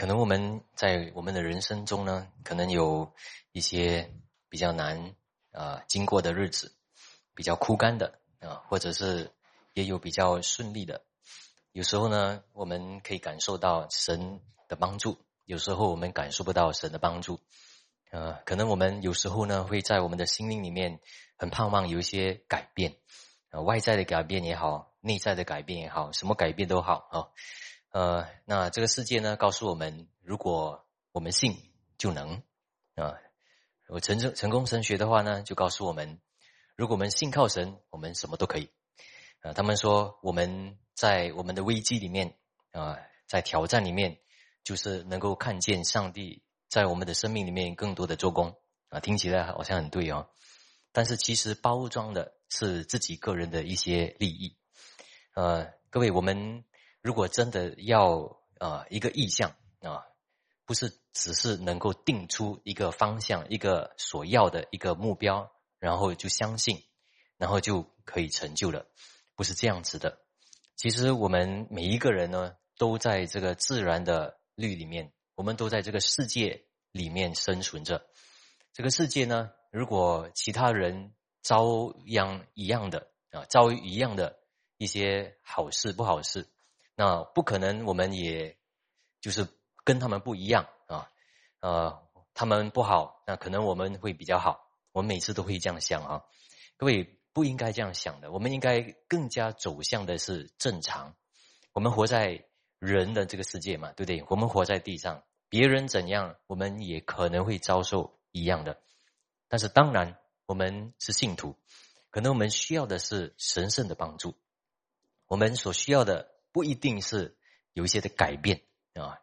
可能我们在我们的人生中呢，可能有一些比较难啊经过的日子，比较枯干的啊，或者是也有比较顺利的。有时候呢，我们可以感受到神的帮助；有时候我们感受不到神的帮助。呃，可能我们有时候呢，会在我们的心灵里面很盼望有一些改变，呃，外在的改变也好，内在的改变也好，什么改变都好啊。呃，那这个世界呢，告诉我们，如果我们信，就能啊。我成成成功神学的话呢，就告诉我们，如果我们信靠神，我们什么都可以。啊，他们说我们在我们的危机里面啊，在挑战里面，就是能够看见上帝在我们的生命里面更多的做工啊。听起来好像很对哦，但是其实包装的是自己个人的一些利益。呃，各位我们。如果真的要啊一个意向啊，不是只是能够定出一个方向、一个所要的一个目标，然后就相信，然后就可以成就了，不是这样子的。其实我们每一个人呢，都在这个自然的律里面，我们都在这个世界里面生存着。这个世界呢，如果其他人遭殃一样的啊，遭遇一样的一些好事、不好事。那不可能，我们也就是跟他们不一样啊，呃，他们不好，那可能我们会比较好。我们每次都会这样想啊，各位不应该这样想的。我们应该更加走向的是正常。我们活在人的这个世界嘛，对不对？我们活在地上，别人怎样，我们也可能会遭受一样的。但是当然，我们是信徒，可能我们需要的是神圣的帮助。我们所需要的。不一定是有一些的改变啊，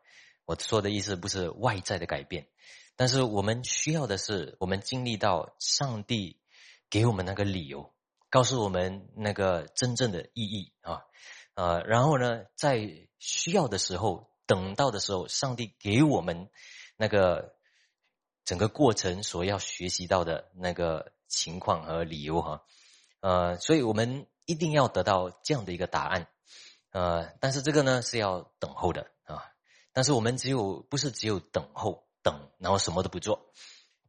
我说的意思不是外在的改变，但是我们需要的是，我们经历到上帝给我们那个理由，告诉我们那个真正的意义啊，呃，然后呢，在需要的时候，等到的时候，上帝给我们那个整个过程所要学习到的那个情况和理由哈，呃，所以我们一定要得到这样的一个答案。呃，但是这个呢是要等候的啊。但是我们只有不是只有等候等，然后什么都不做，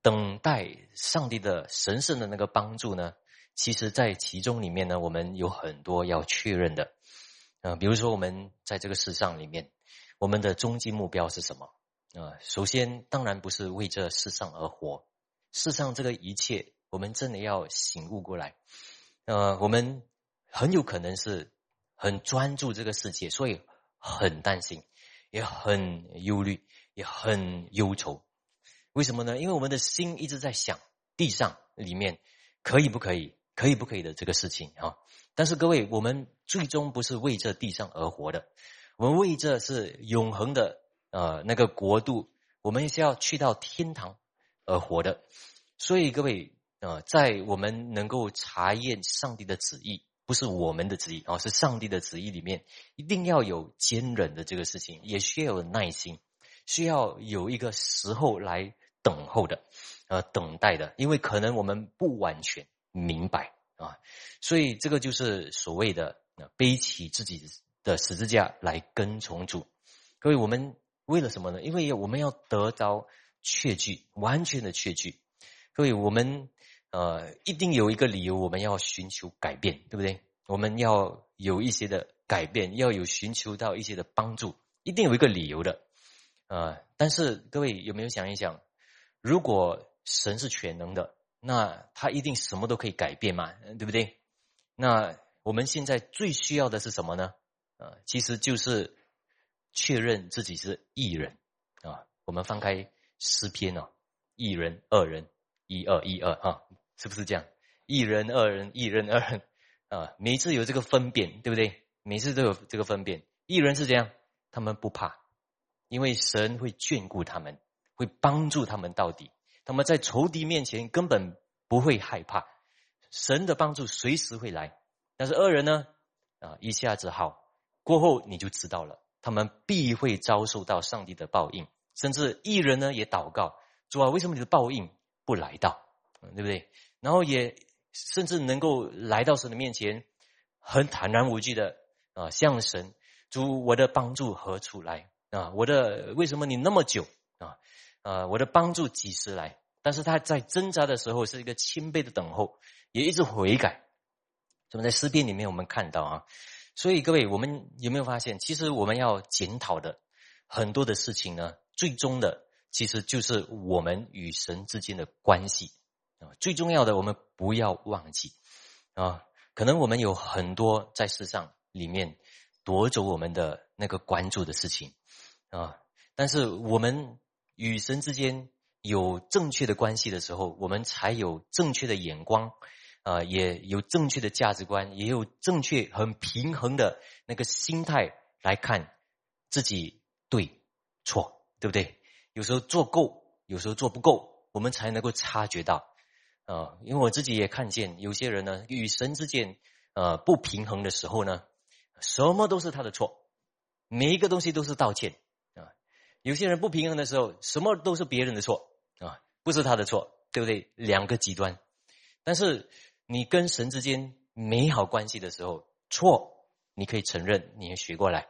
等待上帝的神圣的那个帮助呢？其实，在其中里面呢，我们有很多要确认的。嗯，比如说我们在这个世上里面，我们的终极目标是什么？啊，首先当然不是为这世上而活，世上这个一切，我们真的要醒悟过来。呃，我们很有可能是。很专注这个世界，所以很担心，也很忧虑，也很忧愁。为什么呢？因为我们的心一直在想地上里面可以不可以，可以不可以的这个事情啊。但是各位，我们最终不是为这地上而活的，我们为这是永恒的呃那个国度，我们是要去到天堂而活的。所以各位呃，在我们能够查验上帝的旨意。不是我们的旨意啊，是上帝的旨意里面一定要有坚忍的这个事情，也需要有耐心，需要有一个时候来等候的，呃，等待的，因为可能我们不完全明白啊，所以这个就是所谓的背起自己的十字架来跟从主。各位，我们为了什么呢？因为我们要得到确据，完全的确据。各位，我们。呃，一定有一个理由，我们要寻求改变，对不对？我们要有一些的改变，要有寻求到一些的帮助，一定有一个理由的。呃，但是各位有没有想一想，如果神是全能的，那他一定什么都可以改变嘛，对不对？那我们现在最需要的是什么呢？啊，其实就是确认自己是异人啊。我们翻开诗篇哦，异人、二人、一二一二哈。是不是这样？一人、二人、一人、二人啊，每次有这个分辨，对不对？每次都有这个分辨。一人是这样，他们不怕，因为神会眷顾他们，会帮助他们到底。他们在仇敌面前根本不会害怕，神的帮助随时会来。但是二人呢？啊，一下子好，过后你就知道了，他们必会遭受到上帝的报应。甚至一人呢也祷告，主啊，为什么你的报应不来到？对不对？然后也甚至能够来到神的面前，很坦然无惧的啊，向神主我的帮助何处来？啊？我的为什么你那么久啊？呃，我的帮助几时来？但是他在挣扎的时候是一个谦卑的等候，也一直悔改。那么在诗篇里面我们看到啊，所以各位，我们有没有发现，其实我们要检讨的很多的事情呢？最终的其实就是我们与神之间的关系啊。最重要的，我们不要忘记啊。可能我们有很多在世上里面夺走我们的那个关注的事情啊，但是我们与神之间有正确的关系的时候，我们才有正确的眼光啊，也有正确的价值观，也有正确很平衡的那个心态来看自己对错，对不对？有时候做够，有时候做不够，我们才能够察觉到。啊，因为我自己也看见有些人呢，与神之间呃不平衡的时候呢，什么都是他的错，每一个东西都是道歉啊。有些人不平衡的时候，什么都是别人的错啊，不是他的错，对不对？两个极端。但是你跟神之间美好关系的时候，错你可以承认，你也学过来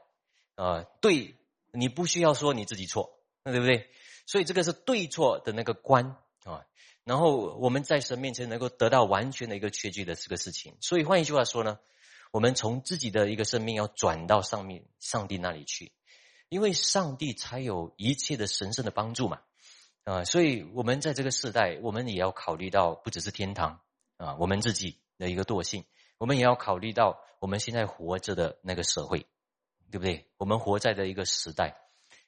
啊。对，你不需要说你自己错，对不对？所以这个是对错的那个关啊。然后我们在神面前能够得到完全的一个确据的这个事情，所以换一句话说呢，我们从自己的一个生命要转到上面上帝那里去，因为上帝才有一切的神圣的帮助嘛，啊，所以我们在这个时代，我们也要考虑到不只是天堂啊，我们自己的一个惰性，我们也要考虑到我们现在活着的那个社会，对不对？我们活在的一个时代，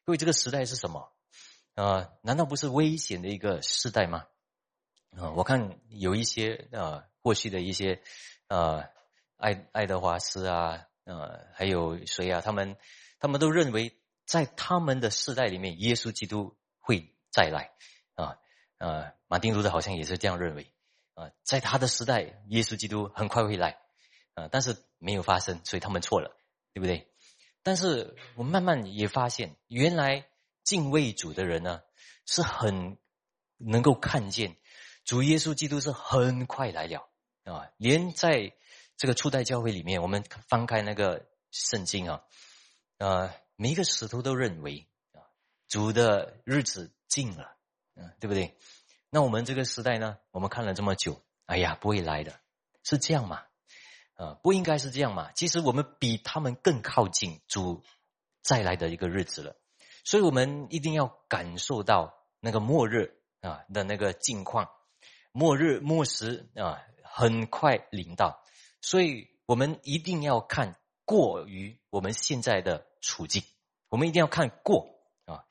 各位，这个时代是什么？啊，难道不是危险的一个时代吗？啊，我看有一些啊，过去的一些啊，爱爱德华斯啊，呃，还有谁啊？他们他们都认为，在他们的世代里面，耶稣基督会再来啊啊！马丁路德好像也是这样认为啊，在他的时代，耶稣基督很快会来啊，但是没有发生，所以他们错了，对不对？但是我慢慢也发现，原来敬畏主的人呢，是很能够看见。主耶稣基督是很快来了啊！连在这个初代教会里面，我们翻开那个圣经啊，啊，每一个使徒都认为啊，主的日子近了，嗯，对不对？那我们这个时代呢，我们看了这么久，哎呀，不会来的，是这样吗？啊，不应该是这样嘛？其实我们比他们更靠近主再来的一个日子了，所以我们一定要感受到那个末日啊的那个境况。末日末时啊，很快临到，所以我们一定要看过于我们现在的处境，我们一定要看过啊。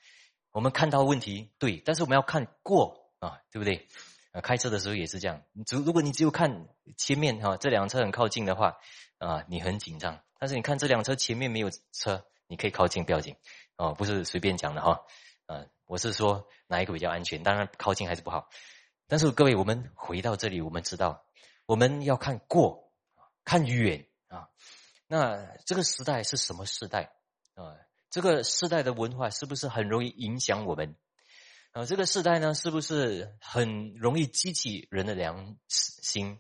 我们看到问题对，但是我们要看过啊，对不对？啊，开车的时候也是这样。如如果你只有看前面哈，这辆车很靠近的话啊，你很紧张。但是你看这辆车前面没有车，你可以靠近不要紧哦，不是随便讲的哈。啊，我是说哪一个比较安全？当然靠近还是不好。但是各位，我们回到这里，我们知道我们要看过，看远啊。那这个时代是什么时代啊？这个时代的文化是不是很容易影响我们？啊，这个时代呢，是不是很容易激起人的良心？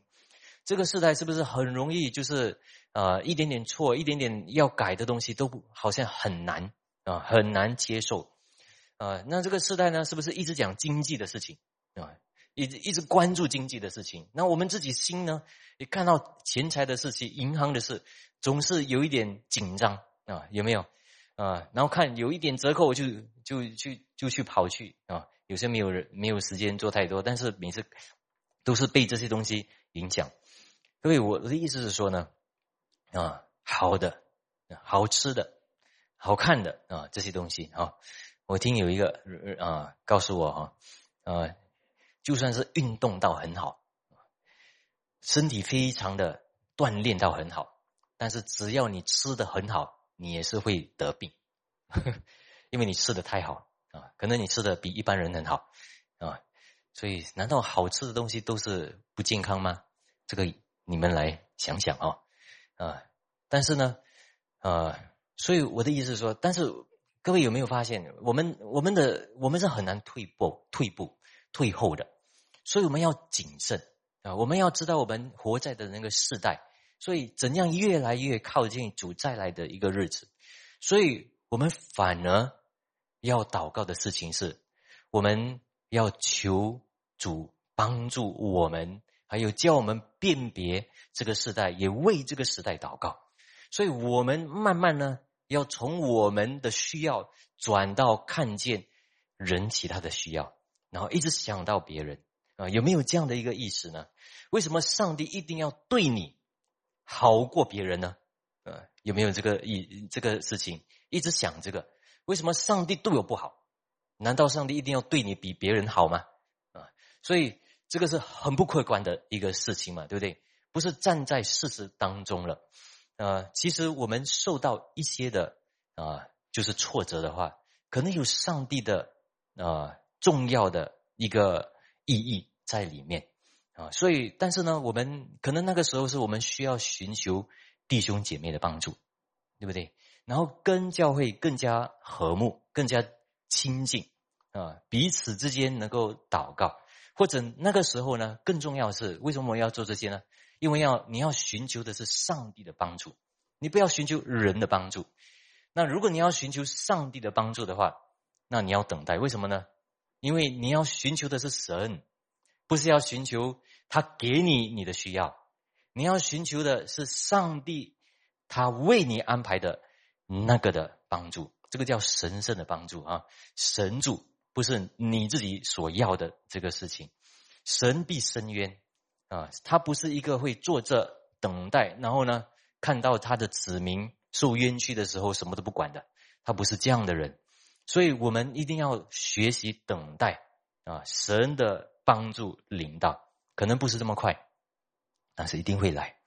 这个时代是不是很容易就是啊，一点点错，一点点要改的东西都不好像很难啊，很难接受啊？那这个时代呢，是不是一直讲经济的事情啊？一直一直关注经济的事情，那我们自己心呢？也看到钱财的事情、银行的事，总是有一点紧张啊？有没有啊？然后看有一点折扣，就就去就去跑去啊？有些没有人没有时间做太多，但是每次都是被这些东西影响。所以我的意思是说呢，啊，好的、好吃的、好看的啊，这些东西啊，我听有一个啊告诉我哈啊。就算是运动到很好，身体非常的锻炼到很好，但是只要你吃的很好，你也是会得病，因为你吃的太好啊，可能你吃的比一般人很好啊，所以难道好吃的东西都是不健康吗？这个你们来想想啊啊！但是呢，啊，所以我的意思是说，但是各位有没有发现，我们我们的我们是很难退步、退步、退后的。所以我们要谨慎啊！我们要知道我们活在的那个世代，所以怎样越来越靠近主再来的一个日子。所以我们反而要祷告的事情是，我们要求主帮助我们，还有叫我们辨别这个时代，也为这个时代祷告。所以，我们慢慢呢，要从我们的需要转到看见人其他的需要，然后一直想到别人啊，有没有这样的一个意识呢？为什么上帝一定要对你好过别人呢？呃，有没有这个意这个事情？一直想这个，为什么上帝对我不好？难道上帝一定要对你比别人好吗？啊，所以这个是很不客观的一个事情嘛，对不对？不是站在事实当中了。呃，其实我们受到一些的啊，就是挫折的话，可能有上帝的啊重要的一个意义在里面啊。所以，但是呢，我们可能那个时候是我们需要寻求弟兄姐妹的帮助，对不对？然后跟教会更加和睦，更加亲近啊，彼此之间能够祷告，或者那个时候呢，更重要是为什么我要做这些呢？因为要你要寻求的是上帝的帮助，你不要寻求人的帮助。那如果你要寻求上帝的帮助的话，那你要等待。为什么呢？因为你要寻求的是神，不是要寻求他给你你的需要，你要寻求的是上帝他为你安排的。那个的帮助，这个叫神圣的帮助啊！神助不是你自己所要的这个事情，神必伸冤啊！他不是一个会坐着等待，然后呢看到他的子民受冤屈的时候什么都不管的，他不是这样的人。所以我们一定要学习等待啊！神的帮助领导，可能不是这么快，但是一定会来。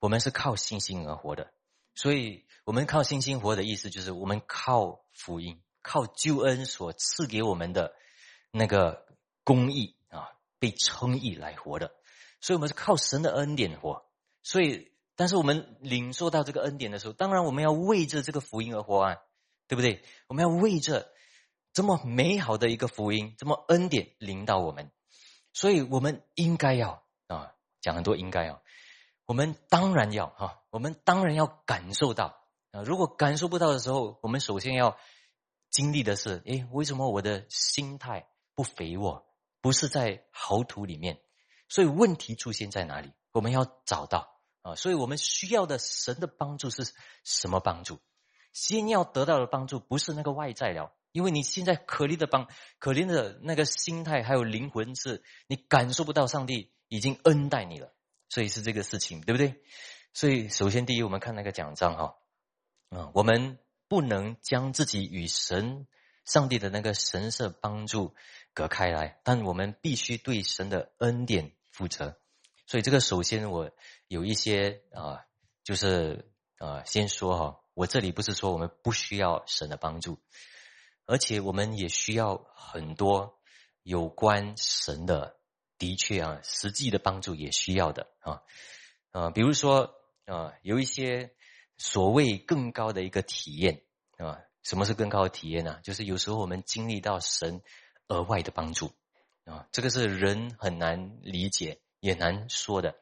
我们是靠信心而活的。所以，我们靠信心活的意思，就是我们靠福音、靠救恩所赐给我们的那个公义啊，被称义来活的。所以，我们是靠神的恩典活。所以，但是我们领受到这个恩典的时候，当然我们要为着这个福音而活啊，对不对？我们要为着这么美好的一个福音，这么恩典领导我们。所以我们应该要啊，讲很多应该啊。我们当然要哈，我们当然要感受到啊。如果感受不到的时候，我们首先要经历的是：诶，为什么我的心态不肥沃，不是在豪土里面？所以问题出现在哪里？我们要找到啊。所以我们需要的神的帮助是什么帮助？先要得到的帮助不是那个外在了，因为你现在可怜的帮，可怜的那个心态还有灵魂，是你感受不到上帝已经恩待你了。所以是这个事情，对不对？所以首先第一，我们看那个奖章哈，啊，我们不能将自己与神、上帝的那个神圣帮助隔开来，但我们必须对神的恩典负责。所以这个首先我有一些啊，就是啊，先说哈，我这里不是说我们不需要神的帮助，而且我们也需要很多有关神的。的确啊，实际的帮助也需要的啊，啊，比如说啊，有一些所谓更高的一个体验啊，什么是更高的体验呢？就是有时候我们经历到神额外的帮助啊，这个是人很难理解也难说的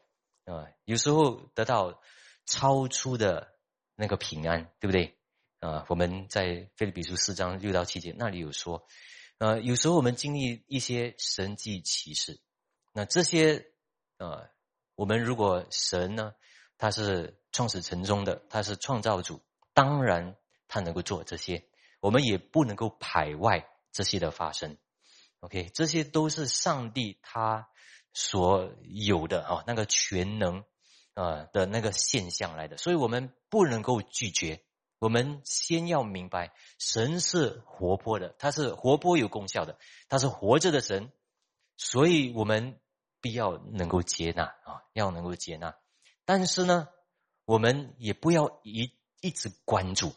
啊，有时候得到超出的那个平安，对不对啊？我们在菲利比书四章六到七节那里有说，呃，有时候我们经历一些神迹奇事。那这些，呃，我们如果神呢，他是创始成终的，他是创造主，当然他能够做这些，我们也不能够排外这些的发生。OK，这些都是上帝他所有的啊，那个全能啊的那个现象来的，所以我们不能够拒绝。我们先要明白，神是活泼的，他是活泼有功效的，他是活着的神，所以我们。必要能够接纳啊，要能够接纳，但是呢，我们也不要一一直关注。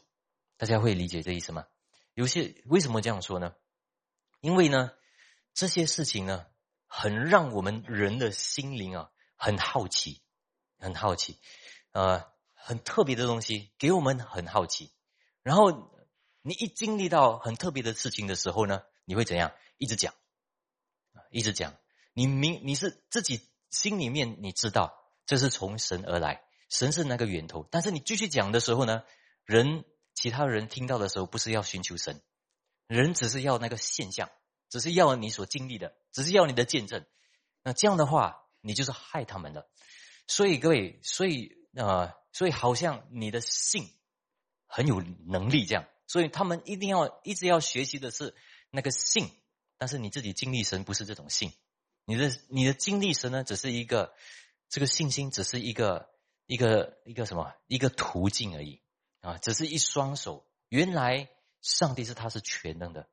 大家会理解这意思吗？有些为什么这样说呢？因为呢，这些事情呢，很让我们人的心灵啊，很好奇，很好奇，呃，很特别的东西，给我们很好奇。然后你一经历到很特别的事情的时候呢，你会怎样？一直讲，一直讲。你明你是自己心里面你知道这是从神而来，神是那个源头。但是你继续讲的时候呢，人其他人听到的时候不是要寻求神，人只是要那个现象，只是要你所经历的，只是要你的见证。那这样的话，你就是害他们的。所以各位，所以呃，所以好像你的信很有能力这样。所以他们一定要一直要学习的是那个信，但是你自己经历神不是这种信，你的你的经历神呢，只是一个这个信心，只是一个一个一个什么一个途径而已啊，只是一双手。原来上帝是他是全能的，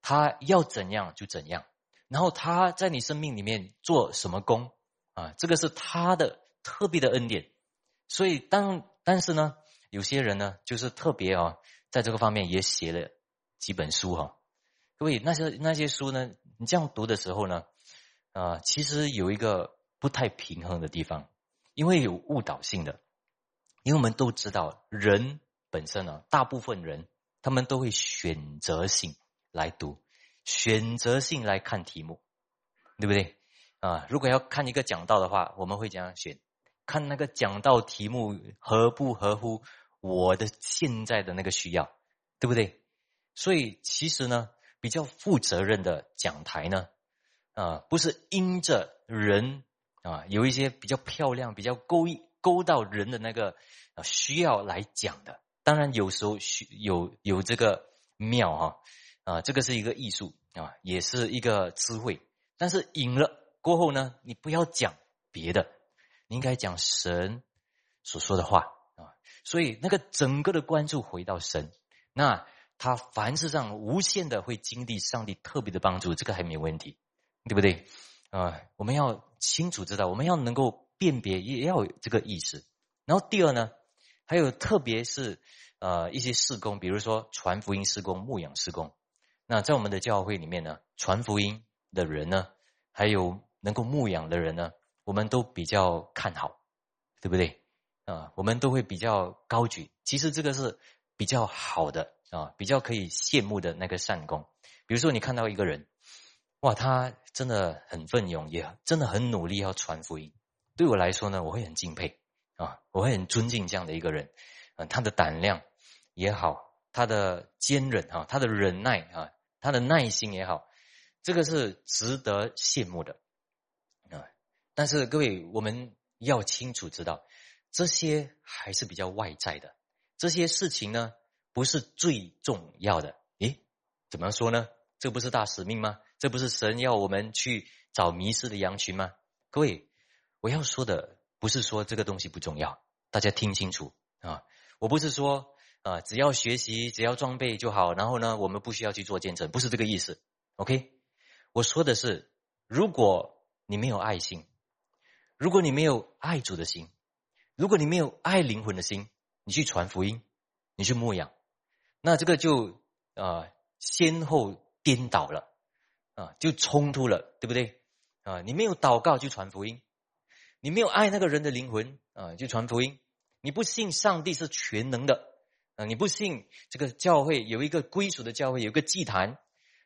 他要怎样就怎样，然后他在你生命里面做什么工啊，这个是他的特别的恩典。所以当但是呢，有些人呢就是特别啊。在这个方面也写了几本书哈，各位那些那些书呢？你这样读的时候呢，啊，其实有一个不太平衡的地方，因为有误导性的，因为我们都知道人本身呢，大部分人他们都会选择性来读，选择性来看题目，对不对？啊，如果要看一个讲道的话，我们会怎样选？看那个讲道题目合不合乎？我的现在的那个需要，对不对？所以其实呢，比较负责任的讲台呢，啊，不是因着人啊有一些比较漂亮、比较勾、勾到人的那个啊需要来讲的。当然有时候需有有这个妙哈啊，这个是一个艺术啊，也是一个智慧。但是赢了过后呢，你不要讲别的，你应该讲神所说的话啊。所以那个整个的关注回到神，那他凡事上无限的会经历上帝特别的帮助，这个还没有问题，对不对？啊，我们要清楚知道，我们要能够辨别，也要有这个意识。然后第二呢，还有特别是呃一些事工，比如说传福音事工、牧养事工。那在我们的教会里面呢，传福音的人呢，还有能够牧养的人呢，我们都比较看好，对不对？啊，我们都会比较高举。其实这个是比较好的啊，比较可以羡慕的那个善功。比如说，你看到一个人，哇，他真的很奋勇，也真的很努力要传福音。对我来说呢，我会很敬佩啊，我会很尊敬这样的一个人。啊，他的胆量也好，他的坚韧啊，他的忍耐啊，他的耐心也好，这个是值得羡慕的啊。但是各位，我们要清楚知道。这些还是比较外在的，这些事情呢不是最重要的。诶，怎么说呢？这不是大使命吗？这不是神要我们去找迷失的羊群吗？各位，我要说的不是说这个东西不重要，大家听清楚啊！我不是说啊，只要学习，只要装备就好，然后呢，我们不需要去做见证，不是这个意思。OK，我说的是，如果你没有爱心，如果你没有爱主的心。如果你没有爱灵魂的心，你去传福音，你去牧养，那这个就啊先后颠倒了啊，就冲突了，对不对啊？你没有祷告就传福音，你没有爱那个人的灵魂啊，就传福音。你不信上帝是全能的啊，你不信这个教会有一个归属的教会，有一个祭坛，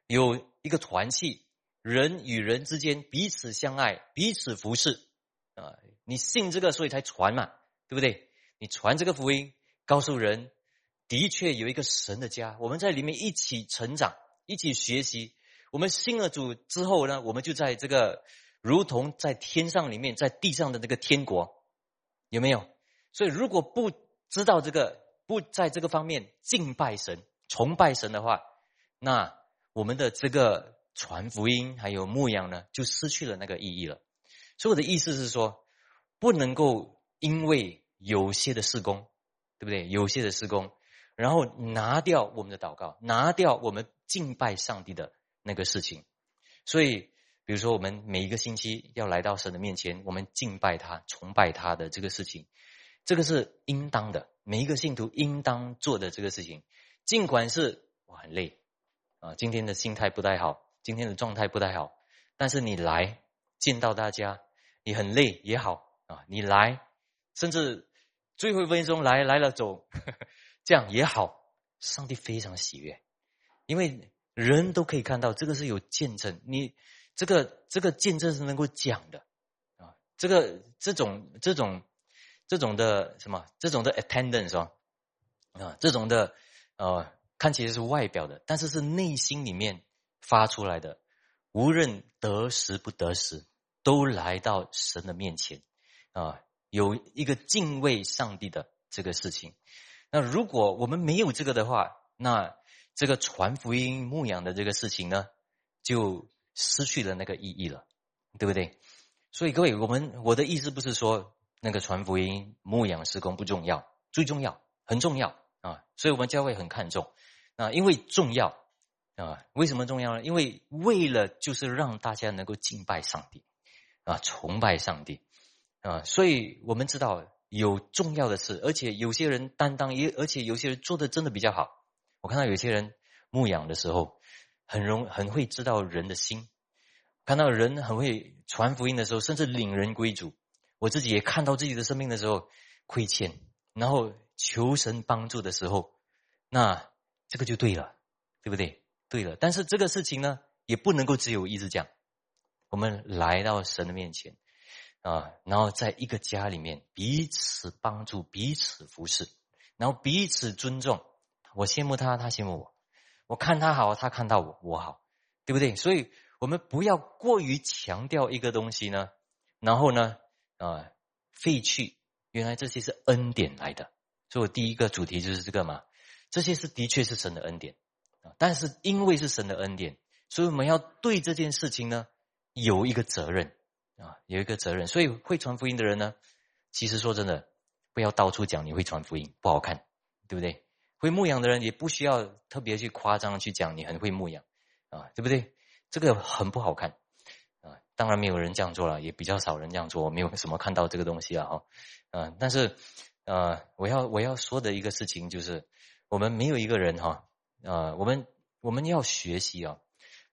有一个团契，人与人之间彼此相爱，彼此服侍啊。你信这个，所以才传嘛。对不对？你传这个福音，告诉人，的确有一个神的家，我们在里面一起成长，一起学习。我们信了主之后呢，我们就在这个如同在天上里面，在地上的那个天国，有没有？所以如果不知道这个，不在这个方面敬拜神、崇拜神的话，那我们的这个传福音还有牧养呢，就失去了那个意义了。所以我的意思是说，不能够。因为有些的施工，对不对？有些的施工，然后拿掉我们的祷告，拿掉我们敬拜上帝的那个事情。所以，比如说，我们每一个星期要来到神的面前，我们敬拜他、崇拜他的这个事情，这个是应当的。每一个信徒应当做的这个事情，尽管是我很累啊，今天的心态不太好，今天的状态不太好，但是你来见到大家，你很累也好啊，你来。甚至最后一分钟来来了走，这样也好。上帝非常喜悦，因为人都可以看到这个是有见证，你这个这个见证是能够讲的啊。这个这种这种这种的什么这种的 attendance 啊，啊这种的呃看起来是外表的，但是是内心里面发出来的。无论得时不得时，都来到神的面前啊，有一个敬畏上帝的这个事情。那如果我们没有这个的话，那这个传福音牧养的这个事情呢，就失去了那个意义了，对不对？所以各位，我们我的意思不是说那个传福音牧养施工不重要，最重要，很重要啊！所以我们教会很看重啊，因为重要啊。为什么重要呢？因为为了就是让大家能够敬拜上帝啊，崇拜上帝啊。所以我们知道有重要的事，而且有些人担当，也而且有些人做的真的比较好。我看到有些人牧养的时候，很容很会知道人的心。看到人很会传福音的时候，甚至领人归主，我自己也看到自己的生命的时候亏欠，然后求神帮助的时候，那这个就对了，对不对？对了，但是这个事情呢，也不能够只有一直讲。我们来到神的面前啊，然后在一个家里面彼此帮助、彼此服侍，然后彼此尊重。我羡慕他，他羡慕我；我看他好，他看到我，我好，对不对？所以。我们不要过于强调一个东西呢，然后呢，啊，废去原来这些是恩典来的。所以我第一个主题就是这个嘛，这些是的确是神的恩典啊。但是因为是神的恩典，所以我们要对这件事情呢有一个责任啊，有一个责任。所以会传福音的人呢，其实说真的，不要到处讲你会传福音，不好看，对不对？会牧养的人也不需要特别去夸张去讲你很会牧养啊，对不对？这个很不好看啊！当然没有人这样做了，也比较少人这样做，我没有什么看到这个东西了哈。嗯，但是呃，我要我要说的一个事情就是，我们没有一个人哈，呃，我们我们要学习啊，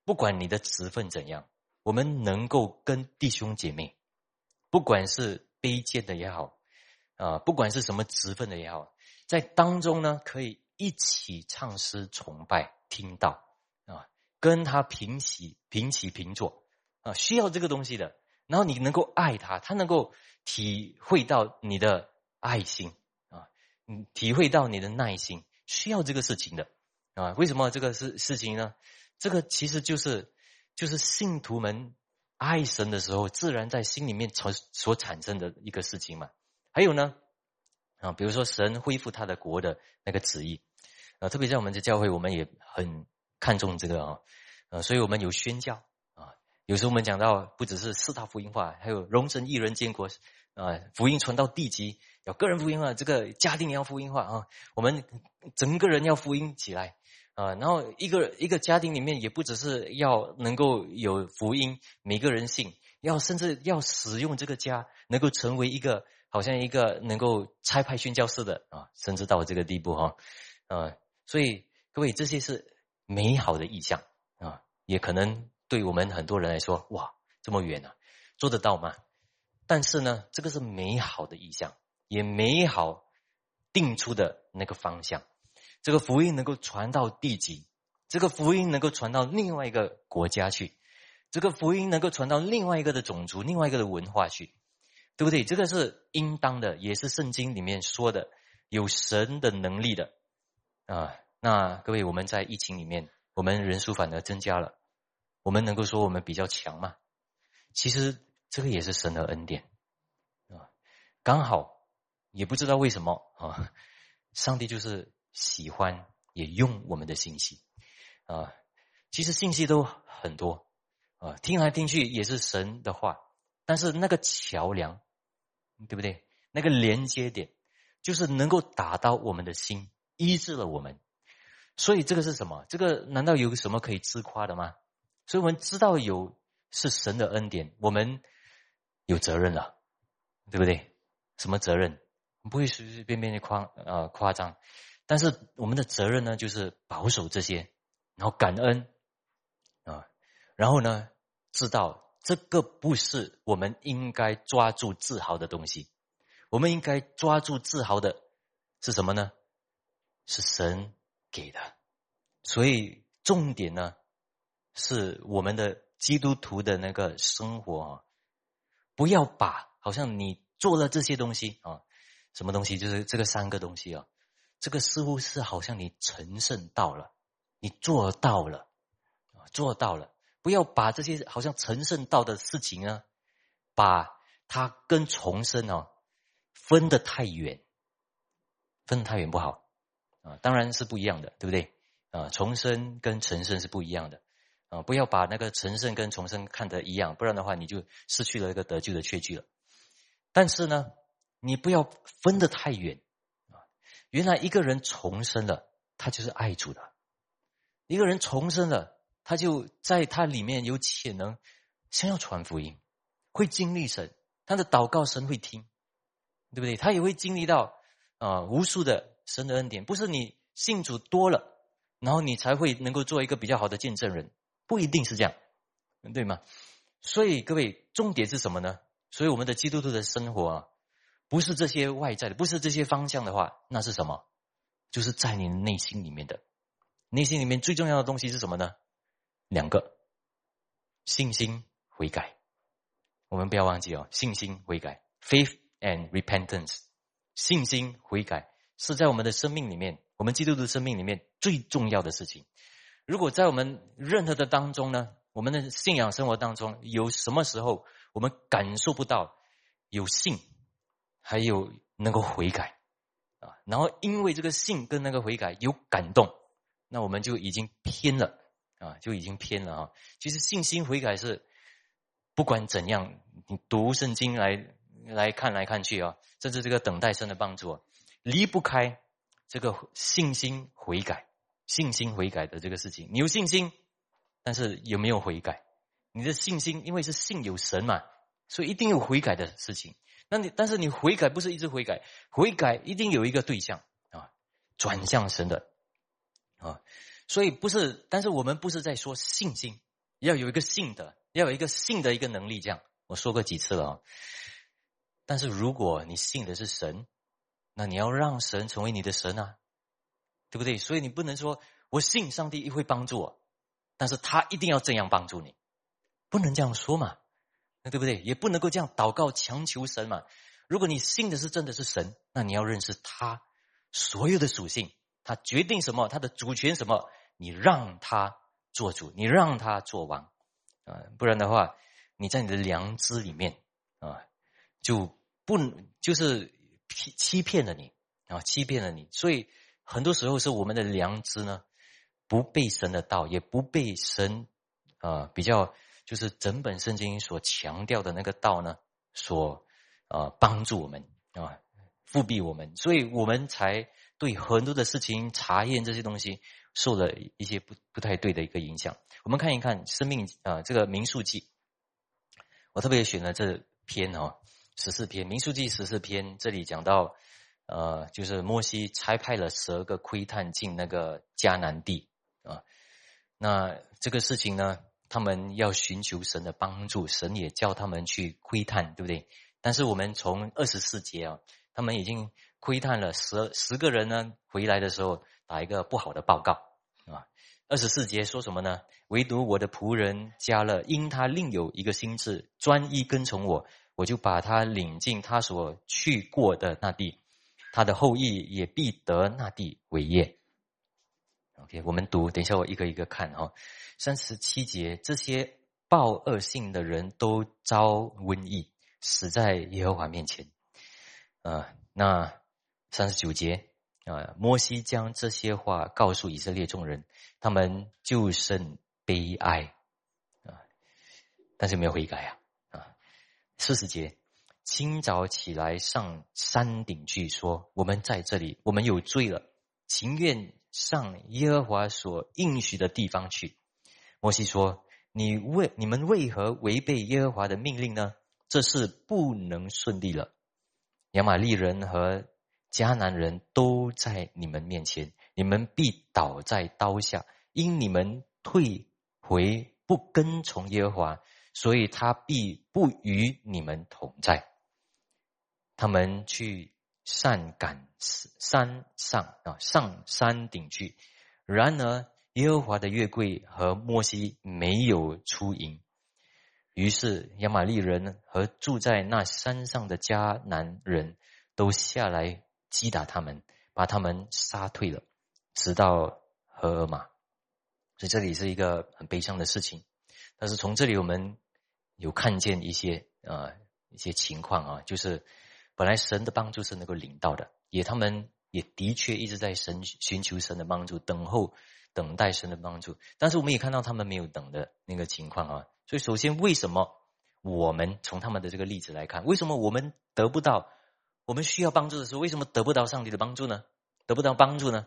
不管你的职分怎样，我们能够跟弟兄姐妹，不管是卑贱的也好，啊，不管是什么职分的也好，在当中呢，可以一起唱诗崇拜，听到啊。跟他平起平起平坐啊，需要这个东西的。然后你能够爱他，他能够体会到你的爱心啊，嗯，体会到你的耐心，需要这个事情的啊。为什么这个事事情呢？这个其实就是就是信徒们爱神的时候，自然在心里面所所产生的一个事情嘛。还有呢啊，比如说神恢复他的国的那个旨意啊，特别在我们的教会，我们也很。看重这个啊，呃，所以我们有宣教啊。有时候我们讲到，不只是四大福音化，还有荣神一人建国啊，福音传到地级，有个人福音化，这个家庭也要福音化啊。我们整个人要福音起来啊。然后一个一个家庭里面，也不只是要能够有福音，每个人信，要甚至要使用这个家，能够成为一个好像一个能够差派宣教士的啊，甚至到这个地步哈，啊，所以各位这些是。美好的意象啊，也可能对我们很多人来说，哇，这么远啊，做得到吗？但是呢，这个是美好的意象，也美好定出的那个方向。这个福音能够传到地极，这个福音能够传到另外一个国家去，这个福音能够传到另外一个的种族、另外一个的文化去，对不对？这个是应当的，也是圣经里面说的，有神的能力的啊。那各位，我们在疫情里面，我们人数反而增加了。我们能够说我们比较强吗？其实这个也是神的恩典啊，刚好也不知道为什么啊，上帝就是喜欢也用我们的信息啊。其实信息都很多啊，听来听去也是神的话，但是那个桥梁，对不对？那个连接点，就是能够打到我们的心，医治了我们。所以这个是什么？这个难道有什么可以自夸的吗？所以我们知道有是神的恩典，我们有责任了，对不对？什么责任？不会随随便便的夸啊夸张，但是我们的责任呢，就是保守这些，然后感恩啊，然后呢，知道这个不是我们应该抓住自豪的东西，我们应该抓住自豪的是什么呢？是神。给的，所以重点呢，是我们的基督徒的那个生活啊，不要把好像你做了这些东西啊，什么东西就是这个三个东西啊，这个似乎是好像你成圣到了，你做到了，做到了。不要把这些好像成圣道的事情啊，把它跟重生哦分得太远，分得太远不好啊，当然是不一样的，对不对？啊，重生跟成圣是不一样的啊，不要把那个成圣跟重生看得一样，不然的话你就失去了一个得救的确据了。但是呢，你不要分得太远啊。原来一个人重生了，他就是爱主的；一个人重生了。他就在他里面有潜能，想要传福音，会经历神，他的祷告神会听，对不对？他也会经历到啊无数的神的恩典，不是你信主多了，然后你才会能够做一个比较好的见证人，不一定是这样，对吗？所以各位，重点是什么呢？所以我们的基督徒的生活啊，不是这些外在的，不是这些方向的话，那是什么？就是在你内心里面的，内心里面最重要的东西是什么呢？两个信心悔改，我们不要忘记哦，信心悔改，faith and repentance，信心悔改是在我们的生命里面，我们基督徒生命里面最重要的事情。如果在我们任何的当中呢，我们的信仰生活当中有什么时候我们感受不到有信，还有能够悔改啊，然后因为这个信跟那个悔改有感动，那我们就已经偏了。啊，就已经偏了啊！其实信心悔改是不管怎样，你读圣经来来看来看去啊，甚至这个等待神的帮助，离不开这个信心悔改、信心悔改的这个事情。你有信心，但是有没有悔改？你的信心因为是信有神嘛，所以一定有悔改的事情。那你但是你悔改不是一直悔改，悔改一定有一个对象啊，转向神的啊。所以不是，但是我们不是在说信心，要有一个信的，要有一个信的一个能力。这样我说过几次了啊。但是如果你信的是神，那你要让神成为你的神啊，对不对？所以你不能说我信上帝会帮助我，但是他一定要这样帮助你，不能这样说嘛，那对不对？也不能够这样祷告强求神嘛。如果你信的是真的是神，那你要认识他所有的属性，他决定什么，他的主权什么。你让他做主，你让他做王，啊，不然的话，你在你的良知里面啊，就不就是欺欺骗了你啊，欺骗了你。所以很多时候是我们的良知呢，不被神的道，也不被神啊比较就是整本圣经所强调的那个道呢，所啊帮助我们啊，复辟我们，所以我们才对很多的事情查验这些东西。受了一些不不太对的一个影响。我们看一看生命啊，这个民数记，我特别选了这篇哦，十四篇民数记十四篇，这里讲到呃，就是摩西差派了十二个窥探进那个迦南地啊。那这个事情呢，他们要寻求神的帮助，神也叫他们去窥探，对不对？但是我们从二十四节啊，他们已经窥探了十十个人呢，回来的时候。打一个不好的报告啊！二十四节说什么呢？唯独我的仆人加勒，因他另有一个心智，专一跟从我，我就把他领进他所去过的那地，他的后裔也必得那地为业。OK，我们读，等一下我一个一个看哈。三十七节，这些报恶性的人都遭瘟疫，死在耶和华面前。啊，那三十九节。啊！摩西将这些话告诉以色列众人，他们就甚悲哀啊！但是没有悔改啊！啊！四十节，清早起来上山顶去，说：“我们在这里，我们有罪了，情愿上耶和华所应许的地方去。”摩西说：“你为你们为何违背耶和华的命令呢？这是不能顺利了。”亚玛利人和。迦南人都在你们面前，你们必倒在刀下，因你们退回不跟从耶和华，所以他必不与你们同在。他们去善赶山上啊，上山顶去。然而耶和华的月桂和摩西没有出营，于是亚玛利人和住在那山上的迦南人都下来。击打他们，把他们杀退了，直到荷尔玛。所以这里是一个很悲伤的事情。但是从这里我们有看见一些啊一些情况啊，就是本来神的帮助是能够领到的，也他们也的确一直在神寻求神的帮助，等候等待神的帮助。但是我们也看到他们没有等的那个情况啊。所以首先为什么？我们从他们的这个例子来看，为什么我们得不到？我们需要帮助的时候，为什么得不到上帝的帮助呢？得不到帮助呢？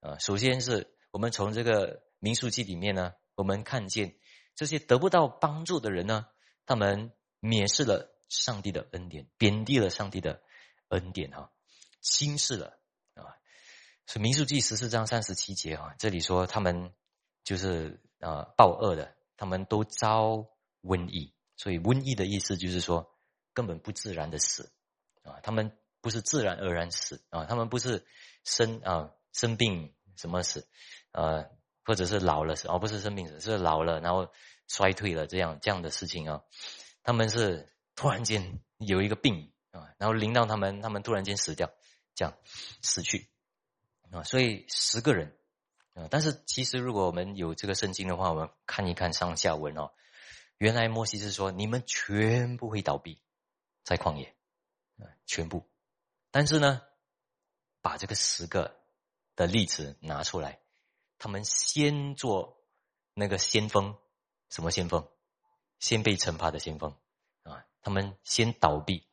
啊，首先是我们从这个民数记里面呢，我们看见这些得不到帮助的人呢，他们蔑视了上帝的恩典，贬低了上帝的恩典哈，轻视了啊。是民数记十四章三十七节啊，这里说他们就是啊暴恶的，他们都遭瘟疫。所以瘟疫的意思就是说，根本不自然的死啊，他们不是自然而然死啊，他们不是生啊生病什么死，呃，或者是老了死，而不是生病死，是老了然后衰退了这样这样的事情啊，他们是突然间有一个病啊，然后临到他们，他们突然间死掉，这样死去啊，所以十个人啊，但是其实如果我们有这个圣经的话，我们看一看上下文哦。原来摩西是说，你们全部会倒闭，在旷野，啊，全部。但是呢，把这个十个的例子拿出来，他们先做那个先锋，什么先锋？先被惩罚的先锋啊，他们先倒闭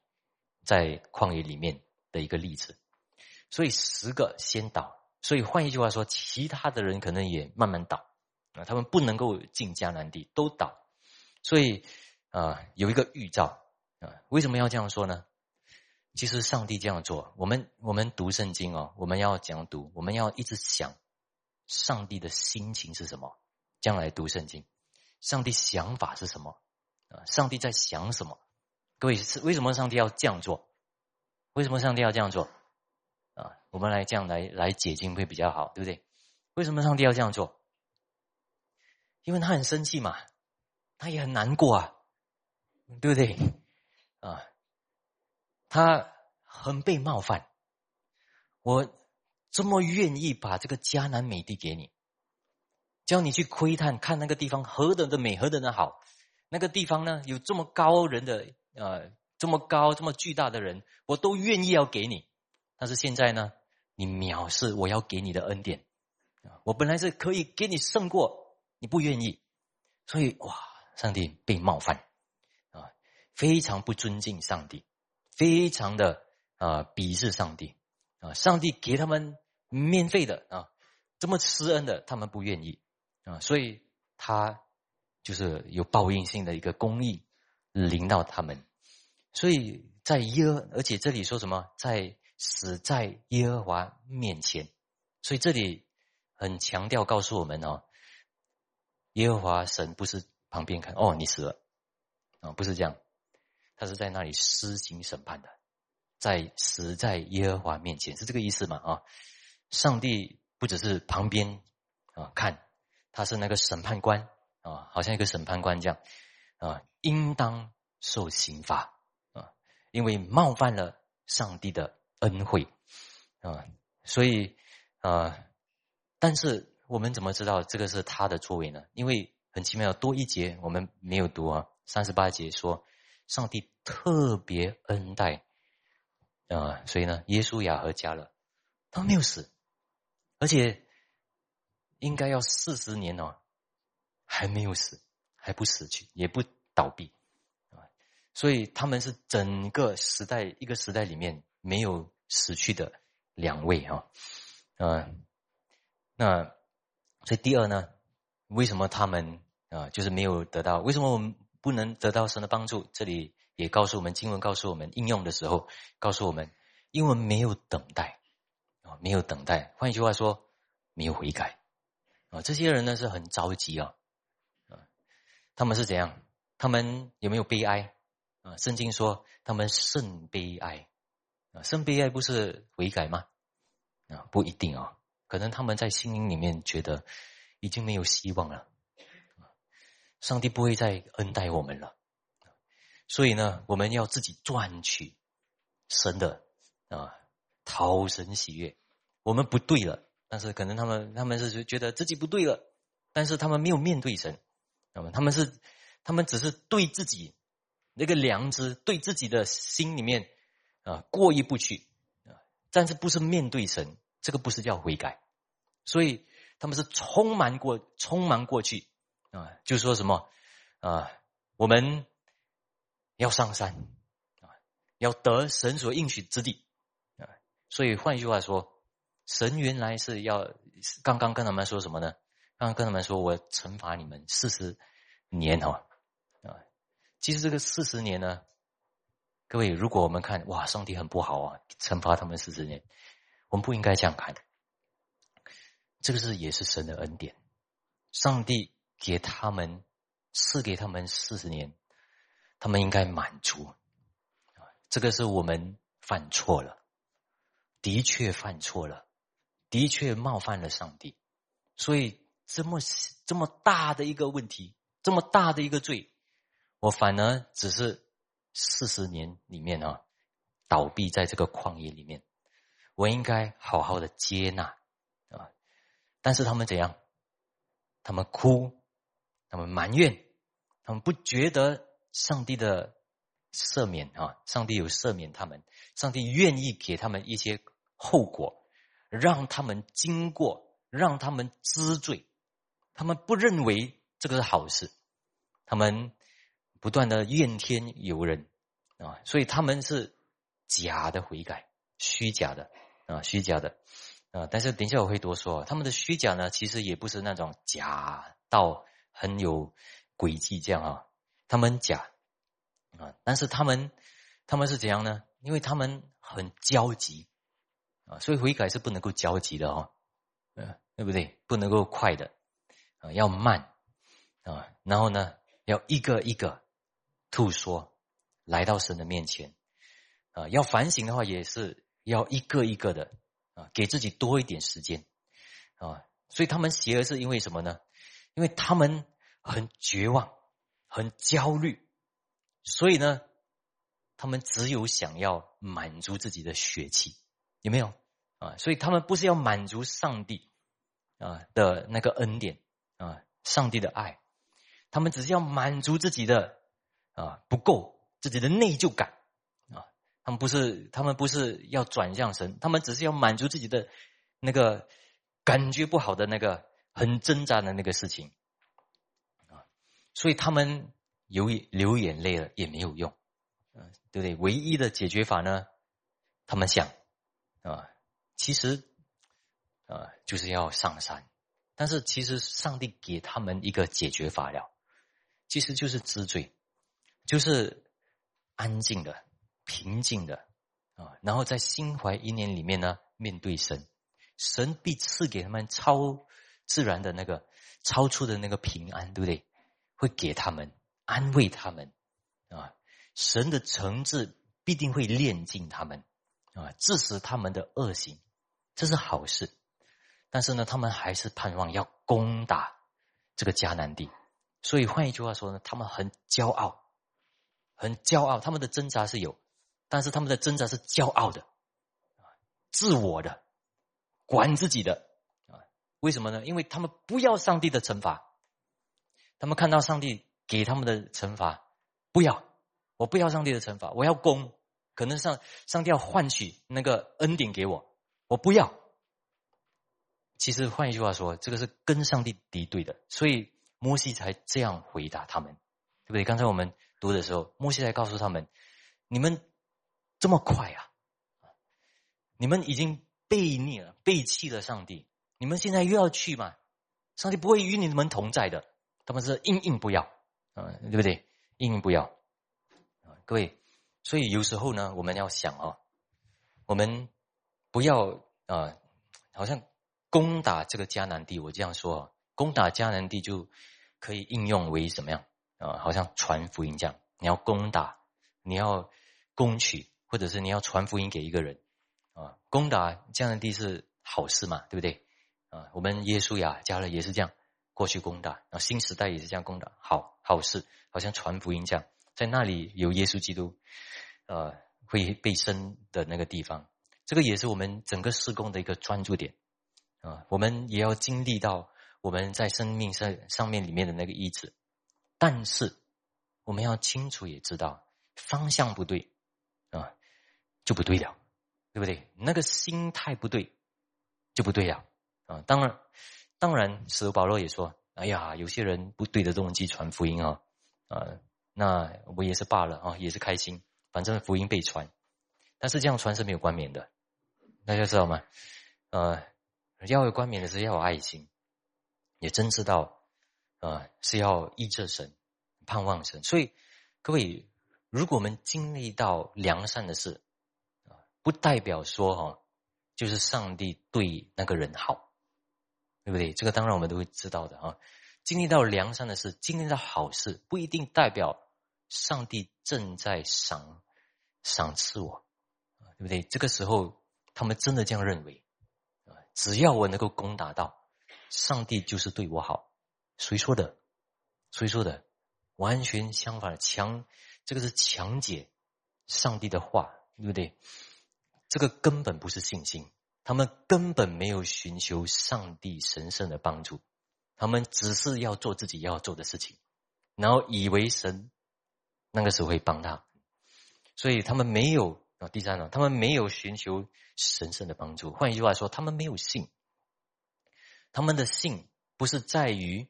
在旷野里面的一个例子。所以十个先倒，所以换一句话说，其他的人可能也慢慢倒啊，他们不能够进迦南地，都倒。所以，啊，有一个预兆啊，为什么要这样说呢？其实上帝这样做，我们我们读圣经哦，我们要怎样读？我们要一直想上帝的心情是什么？将来读圣经，上帝想法是什么？啊，上帝在想什么？各位是为什么上帝要这样做？为什么上帝要这样做？啊，我们来这样来来解经会比较好，对不对？为什么上帝要这样做？因为他很生气嘛。他也很难过啊，对不对？啊，他很被冒犯。我这么愿意把这个迦南美地给你，叫你去窥探，看那个地方何等的美，何等的好。那个地方呢，有这么高人的，呃，这么高、这么巨大的人，我都愿意要给你。但是现在呢，你藐视我要给你的恩典！我本来是可以给你胜过，你不愿意，所以哇！上帝被冒犯啊，非常不尊敬上帝，非常的啊鄙视上帝啊！上帝给他们免费的啊，这么施恩的，他们不愿意啊，所以他就是有报应性的一个公义临到他们。所以在耶，而且这里说什么，在死在耶和华面前，所以这里很强调告诉我们哦，耶和华神不是。旁边看哦，你死了啊？不是这样，他是在那里施行审判的，在死在耶和华面前，是这个意思吗？啊，上帝不只是旁边啊看，他是那个审判官啊，好像一个审判官这样啊，应当受刑罚啊，因为冒犯了上帝的恩惠啊，所以啊，但是我们怎么知道这个是他的作为呢？因为。很奇妙，多一节我们没有读啊。三十八节说，上帝特别恩待啊，所以呢，耶稣亚和加勒他没有死，而且应该要四十年哦，还没有死，还不死去，也不倒闭啊。所以他们是整个时代一个时代里面没有死去的两位哈。嗯，那所以第二呢？为什么他们啊，就是没有得到？为什么我们不能得到神的帮助？这里也告诉我们，经文告诉我们，应用的时候告诉我们，因为没有等待啊，没有等待。换一句话说，没有悔改啊。这些人呢是很着急啊啊，他们是怎样？他们有没有悲哀啊？圣经说他们甚悲哀啊，甚悲哀不是悔改吗？啊，不一定啊，可能他们在心灵里面觉得。已经没有希望了，上帝不会再恩待我们了，所以呢，我们要自己赚取神的啊，讨神喜悦。我们不对了，但是可能他们他们是觉得自己不对了，但是他们没有面对神，那么他们是他们只是对自己那个良知，对自己的心里面啊过意不去啊，但是不是面对神，这个不是叫悔改，所以他们是匆忙过匆忙过去啊，就说什么啊，我们要上山啊，要得神所应许之地啊，所以换句话说。神原来是要刚刚跟他们说什么呢？刚刚跟他们说，我惩罚你们四十年哦，啊，其实这个四十年呢，各位，如果我们看哇，上帝很不好啊，惩罚他们四十年，我们不应该这样看。这个是也是神的恩典，上帝给他们赐给他们四十年，他们应该满足。这个是我们犯错了，的确犯错了。的确冒犯了上帝，所以这么这么大的一个问题，这么大的一个罪，我反而只是四十年里面啊，倒闭在这个旷野里面，我应该好好的接纳啊，但是他们怎样？他们哭，他们埋怨，他们不觉得上帝的赦免啊，上帝有赦免他们，上帝愿意给他们一些后果。让他们经过，让他们知罪，他们不认为这个是好事，他们不断的怨天尤人啊，所以他们是假的悔改，虚假的啊，虚假的啊。但是等一下我会多说，他们的虚假呢，其实也不是那种假到很有诡计这样啊，他们假啊，但是他们他们是怎样呢？因为他们很焦急。啊，所以悔改是不能够焦急的哦，嗯，对不对？不能够快的，啊，要慢，啊，然后呢，要一个一个吐说，来到神的面前，啊，要反省的话，也是要一个一个的，啊，给自己多一点时间，啊，所以他们邪恶是因为什么呢？因为他们很绝望，很焦虑，所以呢，他们只有想要满足自己的血气。有没有啊？所以他们不是要满足上帝啊的那个恩典啊，上帝的爱，他们只是要满足自己的啊不够，自己的内疚感啊。他们不是，他们不是要转向神，他们只是要满足自己的那个感觉不好的那个很挣扎的那个事情啊。所以他们流流眼泪了也没有用，嗯，对不对？唯一的解决法呢，他们想。啊，其实，啊，就是要上山，但是其实上帝给他们一个解决法了，其实就是知罪，就是安静的、平静的啊，然后在心怀一念里面呢，面对神，神必赐给他们超自然的那个、超出的那个平安，对不对？会给他们安慰他们啊，神的诚挚必定会炼尽他们。啊，致使他们的恶行，这是好事。但是呢，他们还是盼望要攻打这个迦南地。所以换一句话说呢，他们很骄傲，很骄傲。他们的挣扎是有，但是他们的挣扎是骄傲的，自我的，管自己的？为什么呢？因为他们不要上帝的惩罚，他们看到上帝给他们的惩罚，不要，我不要上帝的惩罚，我要攻。可能上上帝要换取那个恩典给我，我不要。其实换一句话说，这个是跟上帝敌对的，所以摩西才这样回答他们，对不对？刚才我们读的时候，摩西才告诉他们：你们这么快啊，你们已经背逆了、背弃了上帝，你们现在又要去吗？上帝不会与你们同在的。他们是硬硬不要，嗯，对不对？硬硬不要啊，各位。所以有时候呢，我们要想哦，我们不要啊，好像攻打这个迦南地。我这样说，攻打迦南地就可以应用为什么样啊？好像传福音这样，你要攻打，你要攻取，或者是你要传福音给一个人啊。攻打迦南地是好事嘛，对不对啊？我们耶稣呀，加勒也是这样过去攻打，然后新时代也是这样攻打，好好事，好像传福音这样，在那里有耶稣基督。呃，会被生的那个地方，这个也是我们整个施工的一个专注点啊。我们也要经历到我们在生命上上面里面的那个意志，但是我们要清楚也知道方向不对啊，就不对了，对不对？那个心态不对，就不对了啊。当然，当然，使徒保罗也说：“哎呀，有些人不对着动机传福音啊，啊，那我也是罢了啊，也是开心，反正福音被传。但是这样传是没有冠冕的。”大家知道吗？呃，要有冠冕的是要有爱心，也真知道，啊，是要依着神，盼望神。所以，各位，如果我们经历到良善的事，啊，不代表说哈，就是上帝对那个人好，对不对？这个当然我们都会知道的啊。经历到良善的事，经历到好事，不一定代表上帝正在赏赏赐我，对不对？这个时候。他们真的这样认为，只要我能够攻打到，上帝就是对我好。谁说的？谁说的？完全相反，强，这个是强解上帝的话，对不对？这个根本不是信心，他们根本没有寻求上帝神圣的帮助，他们只是要做自己要做的事情，然后以为神那个时候会帮他，所以他们没有。啊，第三呢，他们没有寻求神圣的帮助。换一句话说，他们没有信。他们的信不是在于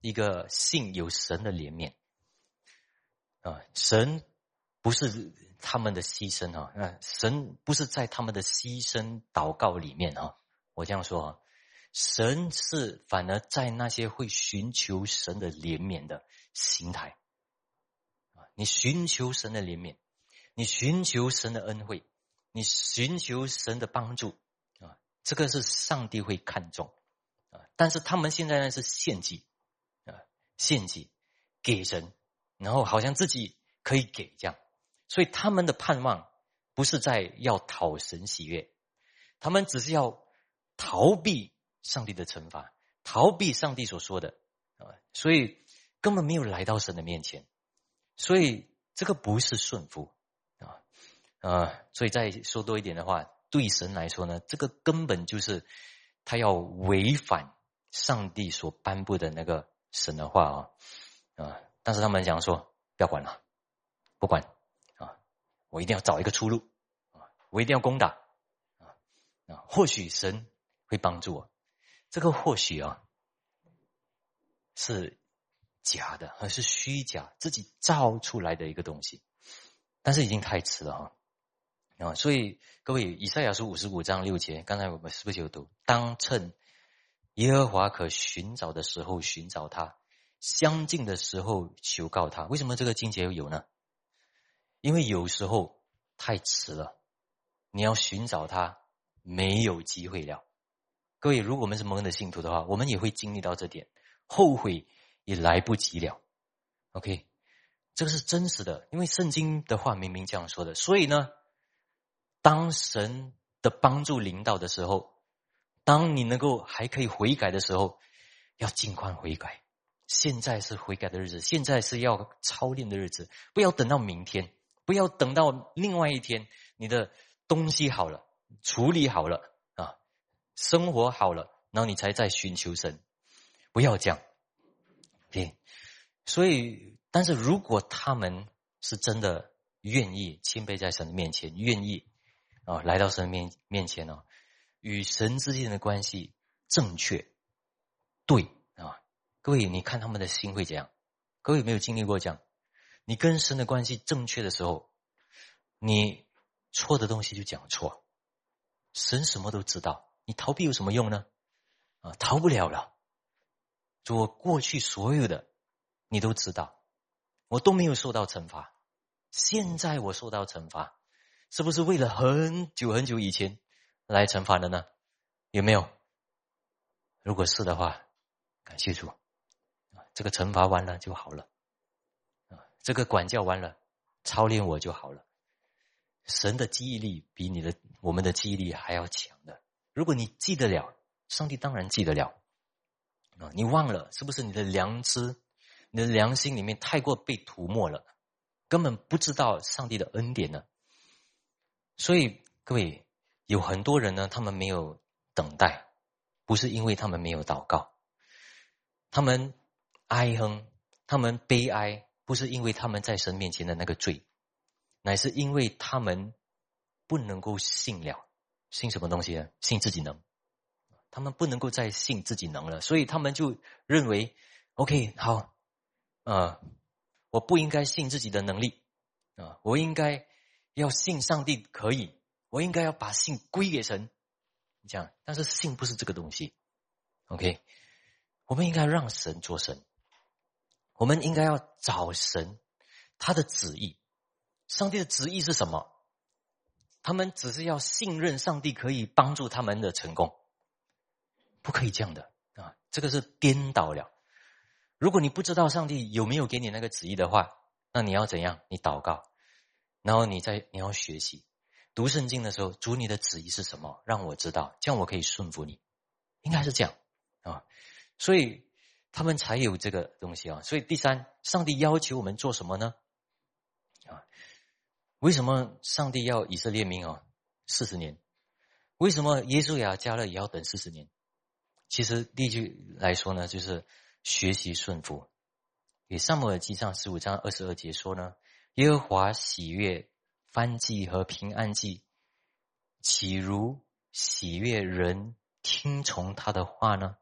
一个信有神的怜悯啊，神不是他们的牺牲啊，那神不是在他们的牺牲祷告里面啊。我这样说啊，神是反而在那些会寻求神的怜悯的心态啊，你寻求神的怜悯。你寻求神的恩惠，你寻求神的帮助啊，这个是上帝会看重啊。但是他们现在呢是献祭啊，献祭给神，然后好像自己可以给这样，所以他们的盼望不是在要讨神喜悦，他们只是要逃避上帝的惩罚，逃避上帝所说的啊，所以根本没有来到神的面前，所以这个不是顺服。啊，啊所以再说多一点的话，对神来说呢，这个根本就是他要违反上帝所颁布的那个神的话啊啊！但是他们讲说不要管了，不管，我一定要找一个出路啊，我一定要攻打啊啊！或许神会帮助我，这个或许啊是假的，还是虚假，自己造出来的一个东西，但是已经太迟了哈。啊，所以各位，以赛亚书五十五章六节，刚才我们是不是有读？当趁耶和华可寻找的时候寻找他，相近的时候求告他。为什么这个经节有呢？因为有时候太迟了，你要寻找他没有机会了。各位，如果我们是蒙恩的信徒的话，我们也会经历到这点，后悔也来不及了。OK，这个是真实的，因为圣经的话明明这样说的，所以呢。当神的帮助领导的时候，当你能够还可以悔改的时候，要尽快悔改。现在是悔改的日子，现在是要操练的日子，不要等到明天，不要等到另外一天，你的东西好了，处理好了啊，生活好了，然后你才在寻求神。不要这样，对。所以，但是如果他们是真的愿意谦卑在神的面前，愿意。啊，来到神面面前呢，与神之间的关系正确，对啊，各位，你看他们的心会怎样？各位有没有经历过这样？你跟神的关系正确的时候，你错的东西就讲错，神什么都知道，你逃避有什么用呢？啊，逃不了了。我过去所有的你都知道，我都没有受到惩罚，现在我受到惩罚。是不是为了很久很久以前来惩罚的呢？有没有？如果是的话，感谢主！这个惩罚完了就好了！这个管教完了，操练我就好了。神的记忆力比你的我们的记忆力还要强的。如果你记得了，上帝当然记得了啊！你忘了，是不是你的良知、你的良心里面太过被涂抹了，根本不知道上帝的恩典呢？所以各位，有很多人呢，他们没有等待，不是因为他们没有祷告，他们哀哼，他们悲哀，不是因为他们在神面前的那个罪，乃是因为他们不能够信了，信什么东西呢？信自己能，他们不能够再信自己能了，所以他们就认为，OK，好，啊，我不应该信自己的能力，啊，我应该要信上帝可以。我应该要把信归给神，这样。但是信不是这个东西，OK？我们应该让神做神，我们应该要找神他的旨意。上帝的旨意是什么？他们只是要信任上帝可以帮助他们的成功，不可以这样的啊！这个是颠倒了。如果你不知道上帝有没有给你那个旨意的话，那你要怎样？你祷告，然后你再你要学习。读圣经的时候，主你的旨意是什么？让我知道，这样我可以顺服你。应该是这样啊，所以他们才有这个东西啊。所以第三，上帝要求我们做什么呢？啊，为什么上帝要以色列民啊四十年？为什么耶稣亚加勒也要等四十年？其实第一句来说呢，就是学习顺服。给萨母尔记上十五章二十二节说呢，耶和华喜悦。翻祭和平安祭，岂如喜悦人听从他的话呢？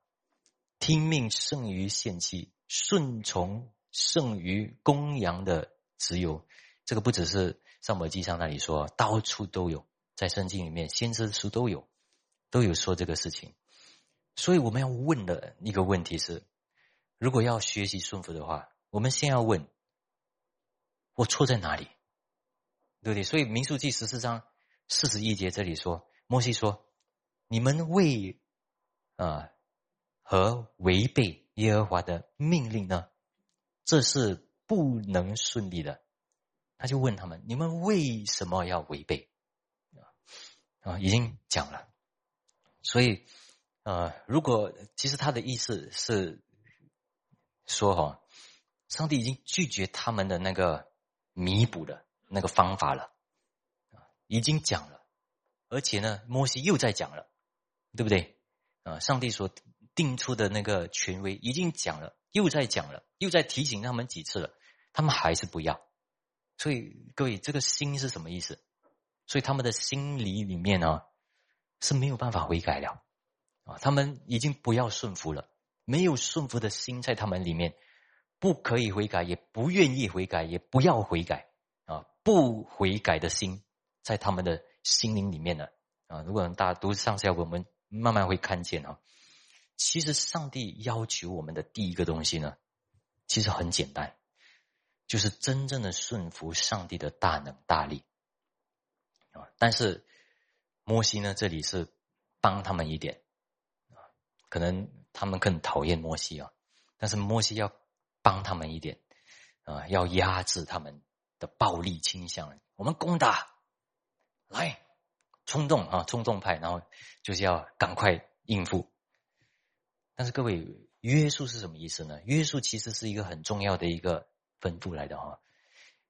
听命胜于献祭，顺从胜于公羊的只有这个，不只是上摩记上那里说，到处都有，在圣经里面先知书都有，都有说这个事情。所以我们要问的一个问题是：如果要学习顺服的话，我们先要问，我错在哪里？对不对？所以民数记十四章四十一节这里说，摩西说：“你们为啊和违背耶和华的命令呢，这是不能顺利的。”他就问他们：“你们为什么要违背？”啊，已经讲了。所以，呃，如果其实他的意思是说，哈，上帝已经拒绝他们的那个弥补的。那个方法了，已经讲了，而且呢，摩西又在讲了，对不对？啊，上帝说定出的那个权威已经讲了，又在讲了，又在提醒他们几次了，他们还是不要。所以各位，这个心是什么意思？所以他们的心理里面呢是没有办法悔改了，啊，他们已经不要顺服了，没有顺服的心在他们里面，不可以悔改，也不愿意悔改，也不要悔改啊。不悔改的心，在他们的心灵里面呢啊！如果大家读上下，我们慢慢会看见啊。其实上帝要求我们的第一个东西呢，其实很简单，就是真正的顺服上帝的大能大力啊。但是摩西呢，这里是帮他们一点啊，可能他们更讨厌摩西啊，但是摩西要帮他们一点啊，要压制他们。的暴力倾向，我们攻打，来，冲动啊，冲动派，然后就是要赶快应付。但是各位，约束是什么意思呢？约束其实是一个很重要的一个吩咐来的哈。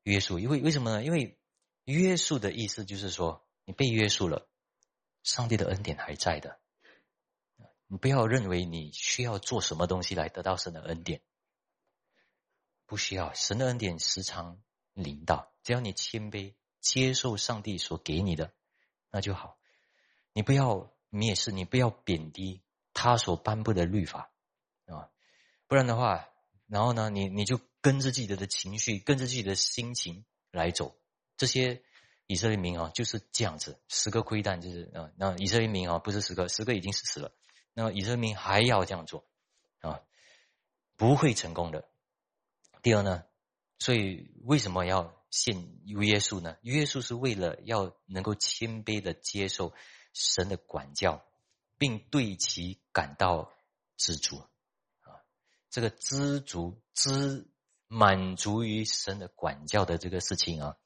约束，因为为什么呢？因为约束的意思就是说，你被约束了，上帝的恩典还在的。你不要认为你需要做什么东西来得到神的恩典，不需要，神的恩典时常。领导，只要你谦卑接受上帝所给你的，那就好。你不要蔑视，你不要贬低他所颁布的律法啊，不然的话，然后呢，你你就跟着自己的情绪，跟着自己的心情来走。这些以色列民啊，就是这样子，十个亏蛋就是啊，那以色列民啊，不是十个，十个已经死了，那以色列民还要这样做啊，不会成功的。第二呢？所以为什么要信约束呢？约束是为了要能够谦卑的接受神的管教，并对其感到知足啊。这个知足、知满足于神的管教的这个事情啊，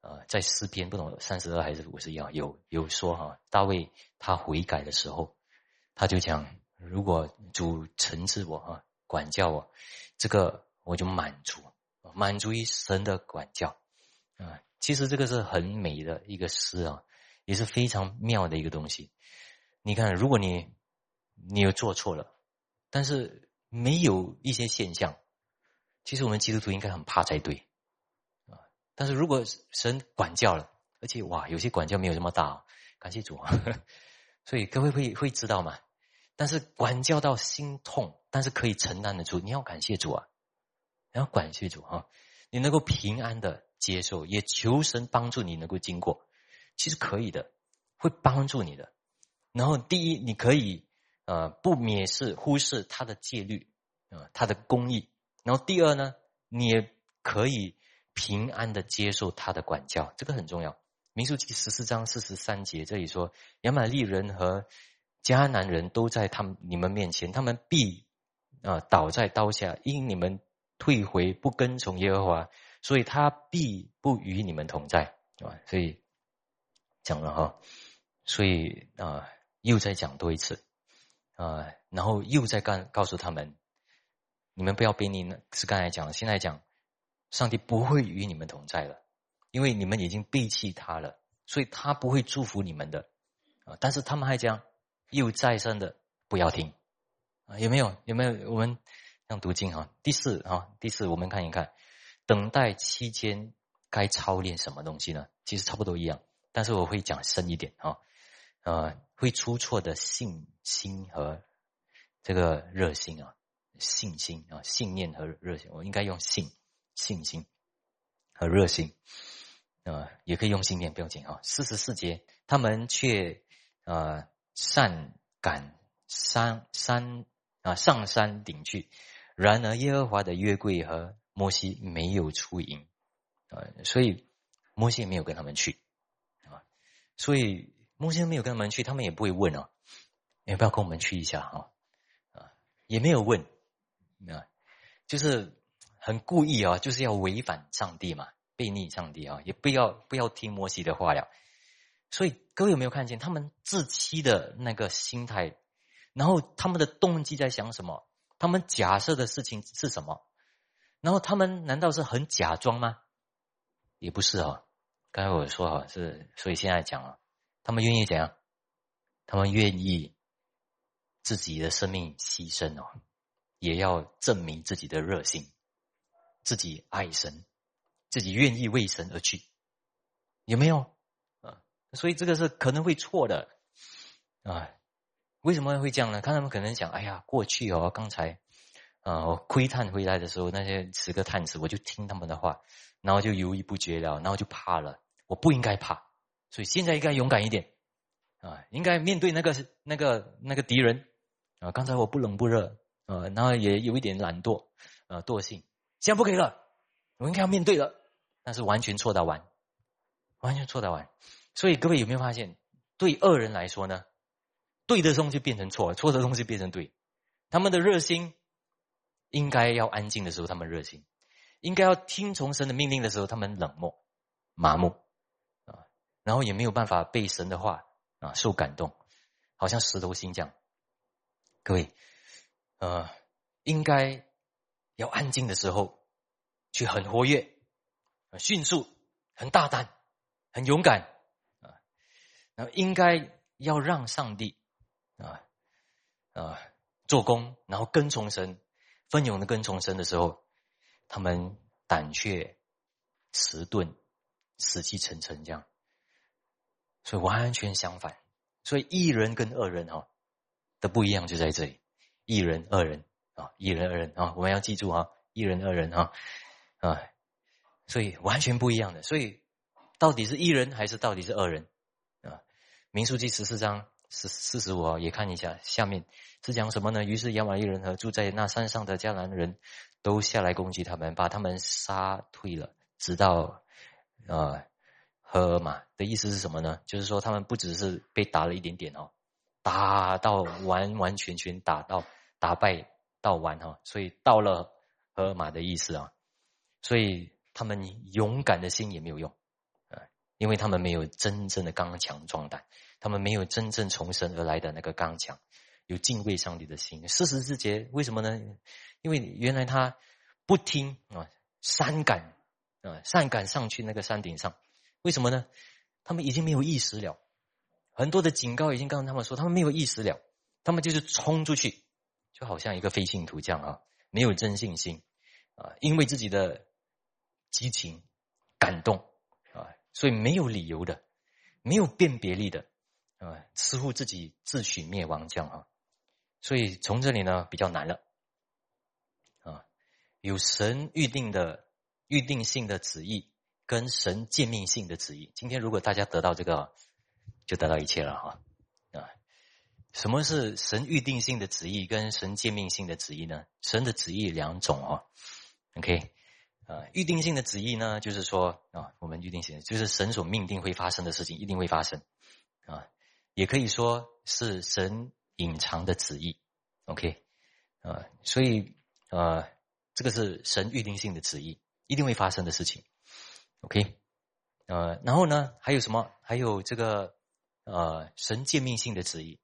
啊，在诗篇不懂三十二还是五十一啊，有有说哈，大卫他悔改的时候，他就讲：如果主惩治我啊，管教我，这个我就满足。满足于神的管教啊，其实这个是很美的一个诗啊，也是非常妙的一个东西。你看，如果你你有做错了，但是没有一些现象，其实我们基督徒应该很怕才对啊。但是如果神管教了，而且哇，有些管教没有这么大，感谢主啊。所以各位会会知道吗？但是管教到心痛，但是可以承担得住，你要感谢主啊，你要感谢主啊，你能够平安的接受，也求神帮助你能够经过，其实可以的，会帮助你的。然后第一，你可以呃不蔑视、忽视他的戒律啊，他的公义。然后第二呢，你也可以平安的接受他的管教，这个很重要。民数记十四章四十三节这里说，亚玛利人和迦南人都在他们你们面前，他们必啊倒在刀下，因你们退回不跟从耶和华，所以他必不与你们同在啊。所以讲了哈，所以啊。又再讲多一次，啊，然后又再告告诉他们，你们不要背逆呢。是刚才讲，现在讲，上帝不会与你们同在了，因为你们已经背弃他了，所以他不会祝福你们的，啊，但是他们还讲，又再三的不要听，啊，有没有？有没有？我们像读经哈，第四啊，第四我们看一看，等待期间该操练什么东西呢？其实差不多一样，但是我会讲深一点啊。呃，会出错的信心和这个热心啊，信心啊，信念和热心，我应该用信信心和热心，呃，也可以用信念，不用紧啊。四十四节，他们却呃善赶山山啊上山顶去，然而耶和华的约柜和摩西没有出营啊，所以摩西没有跟他们去啊，所以。摩西没有跟他们去，他们也不会问哦，要不要跟我们去一下哈？啊，也没有问，啊，就是很故意啊，就是要违反上帝嘛，背逆上帝啊，也不要不要听摩西的话了。所以各位有没有看见他们自欺的那个心态？然后他们的动机在想什么？他们假设的事情是什么？然后他们难道是很假装吗？也不是哦。刚才我说哈是，所以现在讲了。他们愿意怎样？他们愿意自己的生命牺牲哦，也要证明自己的热心，自己爱神，自己愿意为神而去，有没有？啊，所以这个是可能会错的啊。为什么会这样呢？看他们可能想：哎呀，过去哦，刚才啊，我窥探回来的时候，那些十个探子，我就听他们的话，然后就犹豫不决了，然后就怕了。我不应该怕。所以现在应该勇敢一点啊！应该面对那个那个那个敌人啊！刚才我不冷不热啊，然后也有一点懒惰啊惰性，现在不可以了，我应该要面对了。但是完全错到完，完全错到完。所以各位有没有发现，对恶人来说呢，对的东西变成错，错的东西变成对。他们的热心应该要安静的时候，他们热心；应该要听从神的命令的时候，他们冷漠麻木。然后也没有办法被神的话啊受感动，好像石头心这样。各位，呃，应该要安静的时候，去很活跃、很迅速、很大胆、很勇敢啊。然后应该要让上帝啊啊做工，然后跟从神，奋勇的跟从神的时候，他们胆怯、迟钝、死气沉沉这样。所以完全相反，所以一人跟二人哈的不一样就在这里，一人二人啊，一人二人啊，我们要记住啊，一人二人啊啊，所以完全不一样的。所以到底是一人还是到底是二人啊？民数记十四章四四十五号也看一下，下面是讲什么呢？于是亚玛利人和住在那山上的迦南人都下来攻击他们，把他们杀退了，直到啊。呵嘛的意思是什么呢？就是说他们不只是被打了一点点哦，打到完完全全打到打败到完哈，所以到了荷尔马的意思啊，所以他们勇敢的心也没有用啊，因为他们没有真正的刚强壮胆，他们没有真正从神而来的那个刚强，有敬畏上帝的心。四十之节为什么呢？因为原来他不听啊，善感啊，善感上去那个山顶上。为什么呢？他们已经没有意识了，很多的警告已经告诉他们说，他们没有意识了，他们就是冲出去，就好像一个非信徒这样啊，没有真信心。啊，因为自己的激情感动啊，所以没有理由的，没有辨别力的啊，似乎自己自取灭亡这样啊，所以从这里呢比较难了。啊，有神预定的预定性的旨意。跟神诫命性的旨意，今天如果大家得到这个，就得到一切了哈啊！什么是神预定性的旨意跟神诫命性的旨意呢？神的旨意两种哦，OK 啊，预定性的旨意呢，就是说啊，我们预定性就是神所命定会发生的事情一定会发生啊，也可以说是神隐藏的旨意，OK 啊，所以呃，这个是神预定性的旨意，一定会发生的事情。OK，呃，然后呢，还有什么？还有这个呃，神诫命性的旨意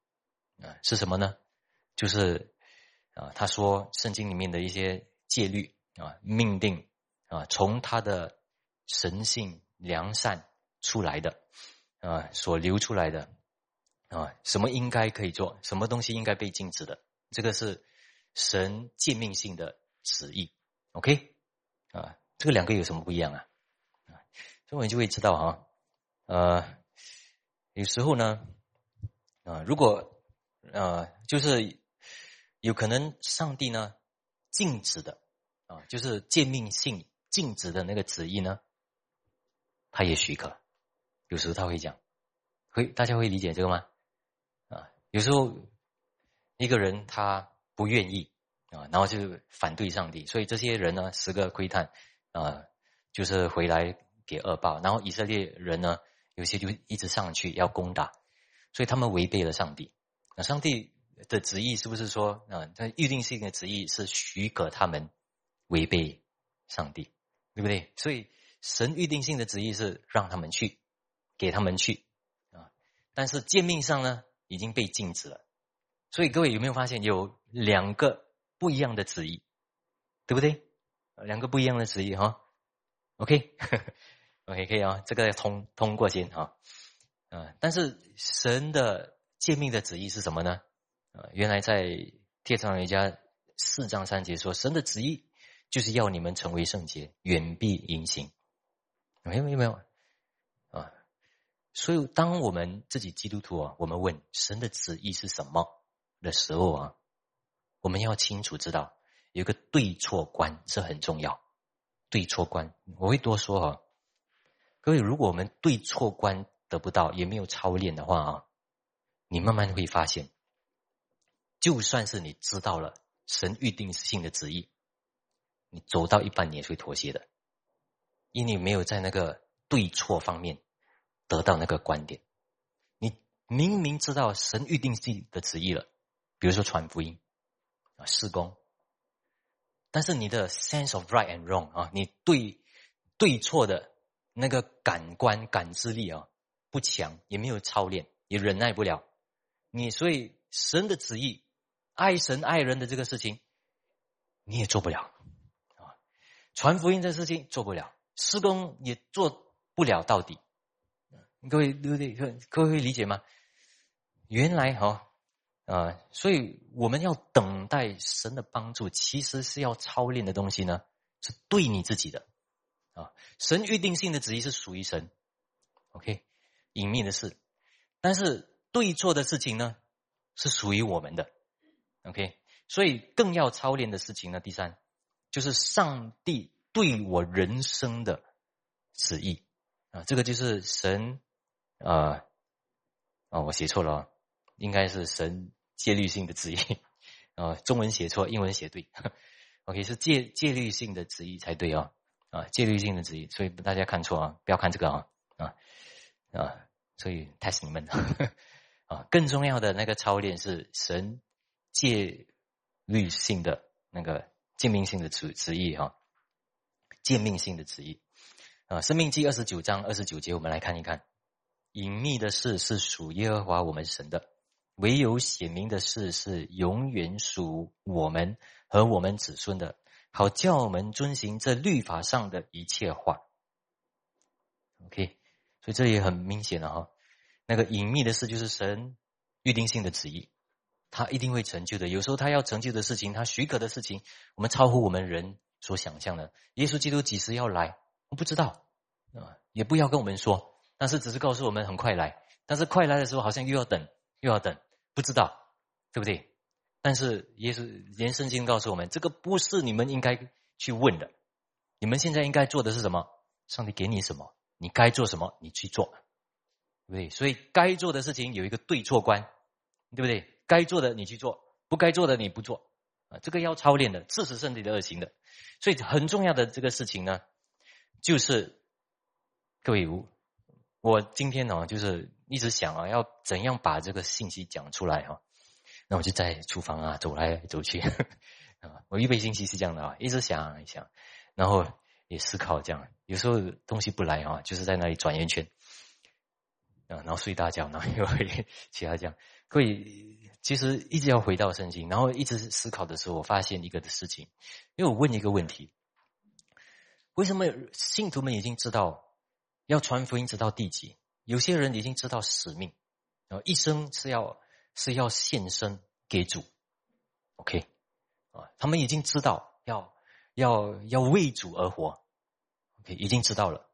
啊，是什么呢？就是啊，他说圣经里面的一些戒律啊、命定啊，从他的神性良善出来的啊，所流出来的啊，什么应该可以做，什么东西应该被禁止的，这个是神诫命性的旨意。OK，啊，这个两个有什么不一样啊？所以我们就会知道哈，呃，有时候呢，啊，如果呃，就是有可能上帝呢禁止的啊，就是诫命性禁止的那个旨意呢，他也许可。有时候他会讲，会大家会理解这个吗？啊，有时候一个人他不愿意啊，然后就反对上帝，所以这些人呢，十个窥探啊，就是回来。给恶报，然后以色列人呢，有些就一直上去要攻打，所以他们违背了上帝。那上帝的旨意是不是说啊？他预定性的旨意是许可他们违背上帝，对不对？所以神预定性的旨意是让他们去，给他们去啊。但是诫命上呢，已经被禁止了。所以各位有没有发现有两个不一样的旨意，对不对？两个不一样的旨意哈。OK。OK，可以啊，这个通通过先哈，啊，但是神的诫命的旨意是什么呢？啊，原来在《帖上人家四章三节说，神的旨意就是要你们成为圣洁，远避淫行。有没有没有啊，所以当我们自己基督徒啊，我们问神的旨意是什么的时候啊，我们要清楚知道有个对错观是很重要，对错观我会多说啊。各位，如果我们对错观得不到，也没有操练的话啊，你慢慢会发现，就算是你知道了神预定性的旨意，你走到一半你也会妥协的，因为你没有在那个对错方面得到那个观点。你明明知道神预定性的旨意了，比如说传福音啊、施工，但是你的 sense of right and wrong 啊，你对对错的。那个感官感知力啊不强，也没有操练，也忍耐不了你，所以神的旨意，爱神爱人的这个事情，你也做不了啊。传福音这事情做不了，施工也做不了到底。各位对不对？各位可以理解吗？原来哈啊，所以我们要等待神的帮助，其实是要操练的东西呢，是对你自己的。啊，神预定性的旨意是属于神，OK，隐秘的事，但是对错的事情呢，是属于我们的，OK，所以更要操练的事情呢，第三就是上帝对我人生的旨意。啊，这个就是神啊啊，我写错了，应该是神戒律性的旨意。啊，中文写错，英文写对，OK，是戒戒律性的旨意才对啊。啊，戒律性的旨意，所以大家看错啊，不要看这个啊啊啊！所以 test 你们 啊，更重要的那个操练是神戒律性的那个诫命性的旨旨意哈，诫命性的旨意啊，《生命记》二十九章二十九节，我们来看一看，隐秘的事是属耶和华我们神的，唯有显明的事是永远属我们和我们子孙的。好叫我们遵行这律法上的一切话。OK，所以这也很明显了哈。那个隐秘的事就是神预定性的旨意，他一定会成就的。有时候他要成就的事情，他许可的事情，我们超乎我们人所想象的。耶稣基督几时要来，我不知道啊，也不要跟我们说，但是只是告诉我们很快来。但是快来的时候，好像又要等，又要等，不知道，对不对？但是耶稣连圣经告诉我们，这个不是你们应该去问的。你们现在应该做的是什么？上帝给你什么，你该做什么，你去做，对不对？所以该做的事情有一个对错观，对不对？该做的你去做，不该做的你不做啊，这个要操练的，致使身体的恶行的。所以很重要的这个事情呢，就是各位，我今天呢，就是一直想啊，要怎样把这个信息讲出来哈。那我就在厨房啊走来走去啊，我预备信息是这样的啊，一直想一想，然后也思考这样。有时候东西不来啊，就是在那里转圆圈啊，然后睡大觉，然后又会 其他这样。各位，其实一直要回到圣经，然后一直思考的时候，我发现一个的事情，因为我问一个问题：为什么信徒们已经知道要传福音直到地极？有些人已经知道使命，然后一生是要。是要献身给主，OK，啊，他们已经知道要要要为主而活，OK，已经知道了，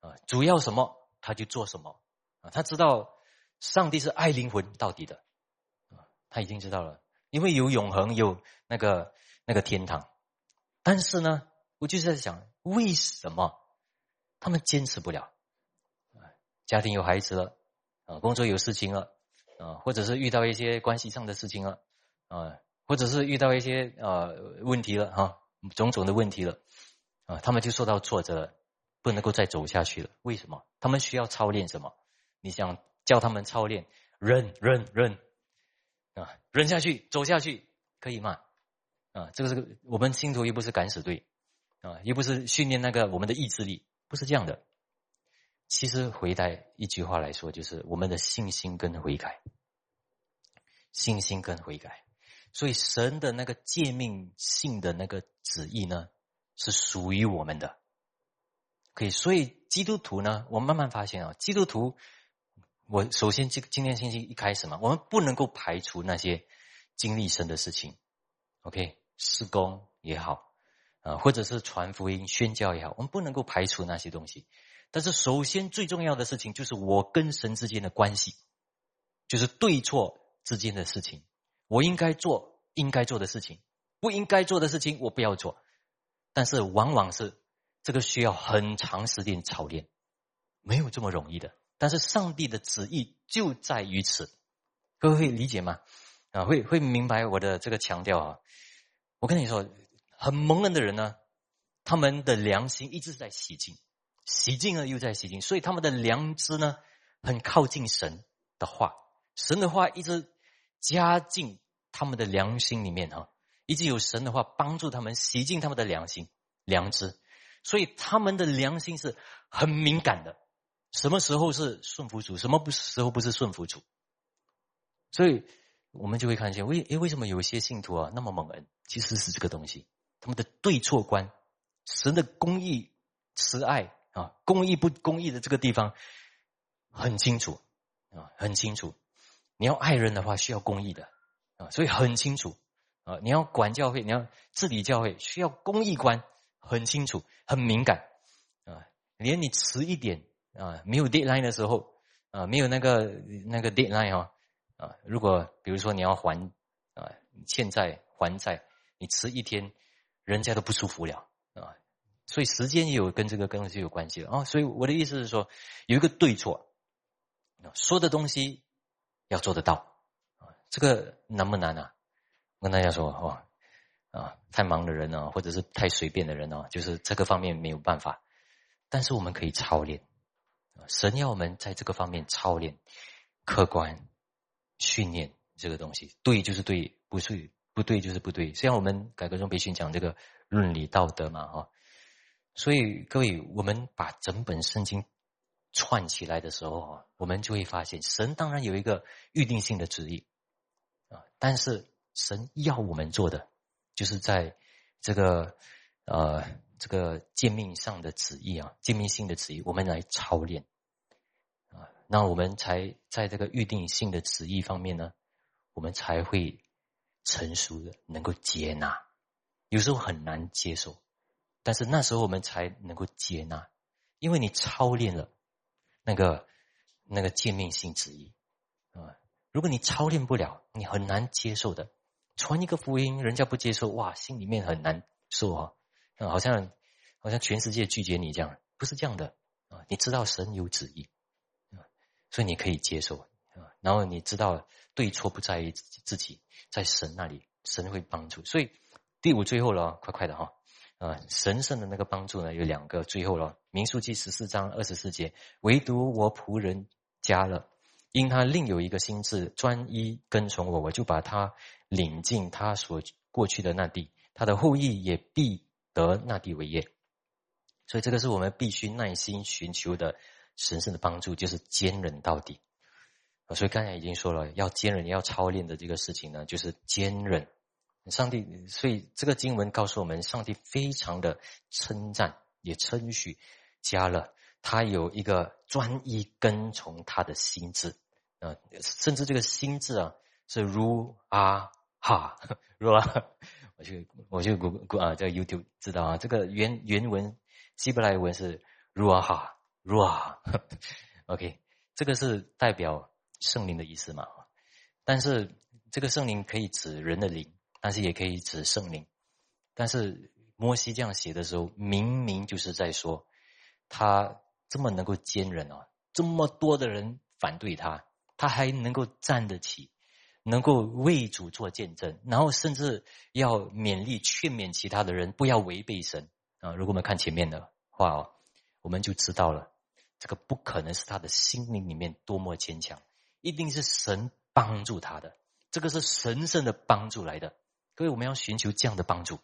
啊，主要什么他就做什么，啊，他知道上帝是爱灵魂到底的，啊，他已经知道了，因为有永恒，有那个那个天堂，但是呢，我就是在想，为什么？他们坚持不了？啊，家庭有孩子了，啊，工作有事情了。啊，或者是遇到一些关系上的事情了，啊，或者是遇到一些呃问题了哈，种种的问题了，啊，他们就受到挫折，不能够再走下去了。为什么？他们需要操练什么？你想教他们操练忍忍忍啊，忍下去，走下去，可以吗？啊，这个这个，我们信徒又不是敢死队啊，又不是训练那个我们的意志力，不是这样的。其实回答一句话来说，就是我们的信心跟悔改，信心跟悔改。所以神的那个诫命性的那个旨意呢，是属于我们的。可以，所以基督徒呢，我慢慢发现啊，基督徒，我首先今今天星期一开始嘛，我们不能够排除那些经历神的事情。OK，施工也好，啊，或者是传福音、宣教也好，我们不能够排除那些东西。但是，首先最重要的事情就是我跟神之间的关系，就是对错之间的事情。我应该做应该做的事情，不应该做的事情我不要做。但是，往往是这个需要很长时间操练，没有这么容易的。但是，上帝的旨意就在于此，各位会理解吗？啊，会会明白我的这个强调啊。我跟你说，很蒙恩的人呢，他们的良心一直在洗净。洗净了又在洗净，所以他们的良知呢，很靠近神的话，神的话一直加进他们的良心里面哈，一直有神的话帮助他们洗净他们的良心良知，所以他们的良心是很敏感的，什么时候是顺服主，什么不时候不是顺服主，所以我们就会看见为诶为什么有些信徒啊那么猛恩，其实是这个东西，他们的对错观，神的公义慈爱。啊，公益不公益的这个地方很清楚啊，很清楚。你要爱人的话，需要公益的啊，所以很清楚啊。你要管教会，你要治理教会，需要公益观，很清楚，很敏感啊。连你迟一点啊，没有 deadline 的时候啊，没有那个那个 deadline 哈啊，如果比如说你要还啊欠债还债，你迟一天，人家都不舒服了。所以时间也有跟这个东西有关系的啊，所以我的意思是说，有一个对错，说的东西要做得到，这个难不难啊？我跟大家说哦，啊，太忙的人呢，或者是太随便的人呢，就是这个方面没有办法，但是我们可以操练，神要我们在这个方面操练，客观训练这个东西，对就是对，不是不对就是不对。虽然我们改革中培训讲这个伦理道德嘛，哈。所以，各位，我们把整本圣经串起来的时候啊，我们就会发现，神当然有一个预定性的旨意啊，但是神要我们做的，就是在这个呃这个诫命上的旨意啊，诫命性的旨意，我们来操练啊。那我们才在这个预定性的旨意方面呢，我们才会成熟的能够接纳。有时候很难接受，但是那时候我们才能够接纳，因为你操练了那个那个见面性旨意啊。如果你操练不了，你很难接受的。传一个福音，人家不接受，哇，心里面很难受啊，好像好像全世界拒绝你这样，不是这样的啊。你知道神有旨意啊，所以你可以接受啊。然后你知道对错不在于自己，在神那里，神会帮助。所以第五最后了，快快的哈啊，神圣的那个帮助呢有两个，最后了，民数记十四章二十四节，唯独我仆人加了。因他另有一个心智，专一跟从我，我就把他领进他所过去的那地，他的后裔也必得那地为业。所以这个是我们必须耐心寻求的神圣的帮助，就是坚忍到底。所以刚才已经说了，要坚忍，要操练的这个事情呢，就是坚忍。上帝，所以这个经文告诉我们，上帝非常的称赞，也称许加了。他有一个专一跟从他的心智，啊，甚至这个心智啊是如啊哈，如啊，我就我就谷谷啊，在 YouTube 知道啊，这个原原文希伯来文是如啊哈，如啊，OK，这个是代表圣灵的意思嘛？但是这个圣灵可以指人的灵，但是也可以指圣灵。但是摩西这样写的时候，明明就是在说他。这么能够坚忍哦，这么多的人反对他，他还能够站得起，能够为主做见证，然后甚至要勉励劝勉其他的人不要违背神啊！如果我们看前面的话哦，我们就知道了，这个不可能是他的心灵里面多么坚强，一定是神帮助他的，这个是神圣的帮助来的。各位，我们要寻求这样的帮助，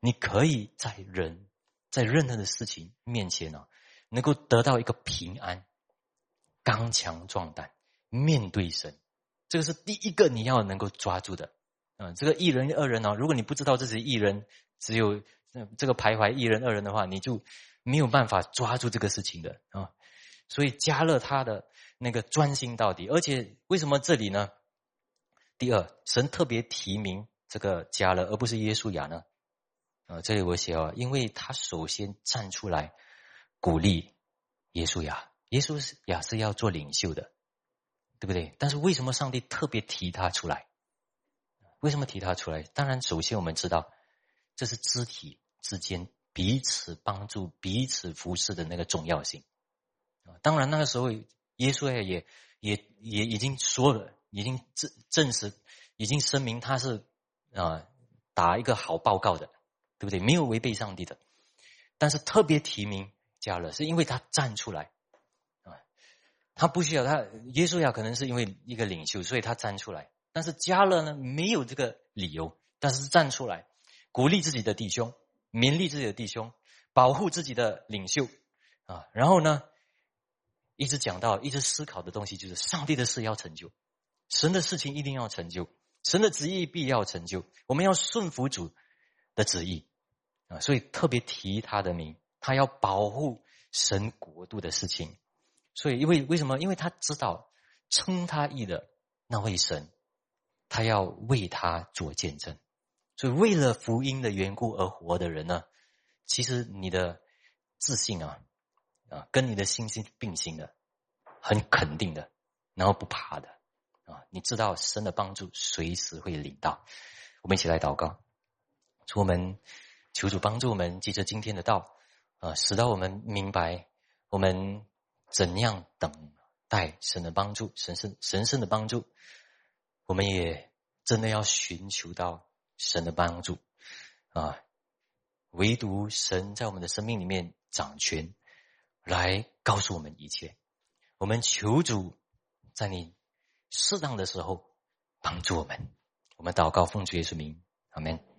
你可以在人，在任何的事情面前呢。能够得到一个平安、刚强壮胆，面对神，这个是第一个你要能够抓住的。嗯，这个一人二人哦，如果你不知道这是一人，只有这个徘徊一人二人的话，你就没有办法抓住这个事情的啊。所以加勒他的那个专心到底，而且为什么这里呢？第二，神特别提名这个加勒，而不是耶稣亚呢？啊，这里我写哦，因为他首先站出来。鼓励耶稣雅，耶稣是呀是要做领袖的，对不对？但是为什么上帝特别提他出来？为什么提他出来？当然，首先我们知道，这是肢体之间彼此帮助、彼此服侍的那个重要性啊。当然，那个时候耶稣也也也已经说了，已经证证实，已经声明他是啊打一个好报告的，对不对？没有违背上帝的，但是特别提名。加勒，是因为他站出来啊，他不需要他耶稣呀，可能是因为一个领袖，所以他站出来。但是加勒呢，没有这个理由，但是站出来，鼓励自己的弟兄，勉励自己的弟兄，保护自己的领袖啊。然后呢，一直讲到，一直思考的东西就是上帝的事要成就，神的事情一定要成就，神的旨意必要成就，我们要顺服主的旨意啊。所以特别提他的名。他要保护神国度的事情，所以因为为什么？因为他知道称他义的那位神，他要为他做见证。所以为了福音的缘故而活的人呢，其实你的自信啊啊，跟你的信心并行的，很肯定的，然后不怕的啊。你知道神的帮助随时会领到。我们一起来祷告，出门求主帮助我们，记着今天的道。啊，使到我们明白我们怎样等待神的帮助，神圣神圣的帮助，我们也真的要寻求到神的帮助啊！唯独神在我们的生命里面掌权，来告诉我们一切。我们求主在你适当的时候帮助我们。我们祷告奉主耶稣名，阿门。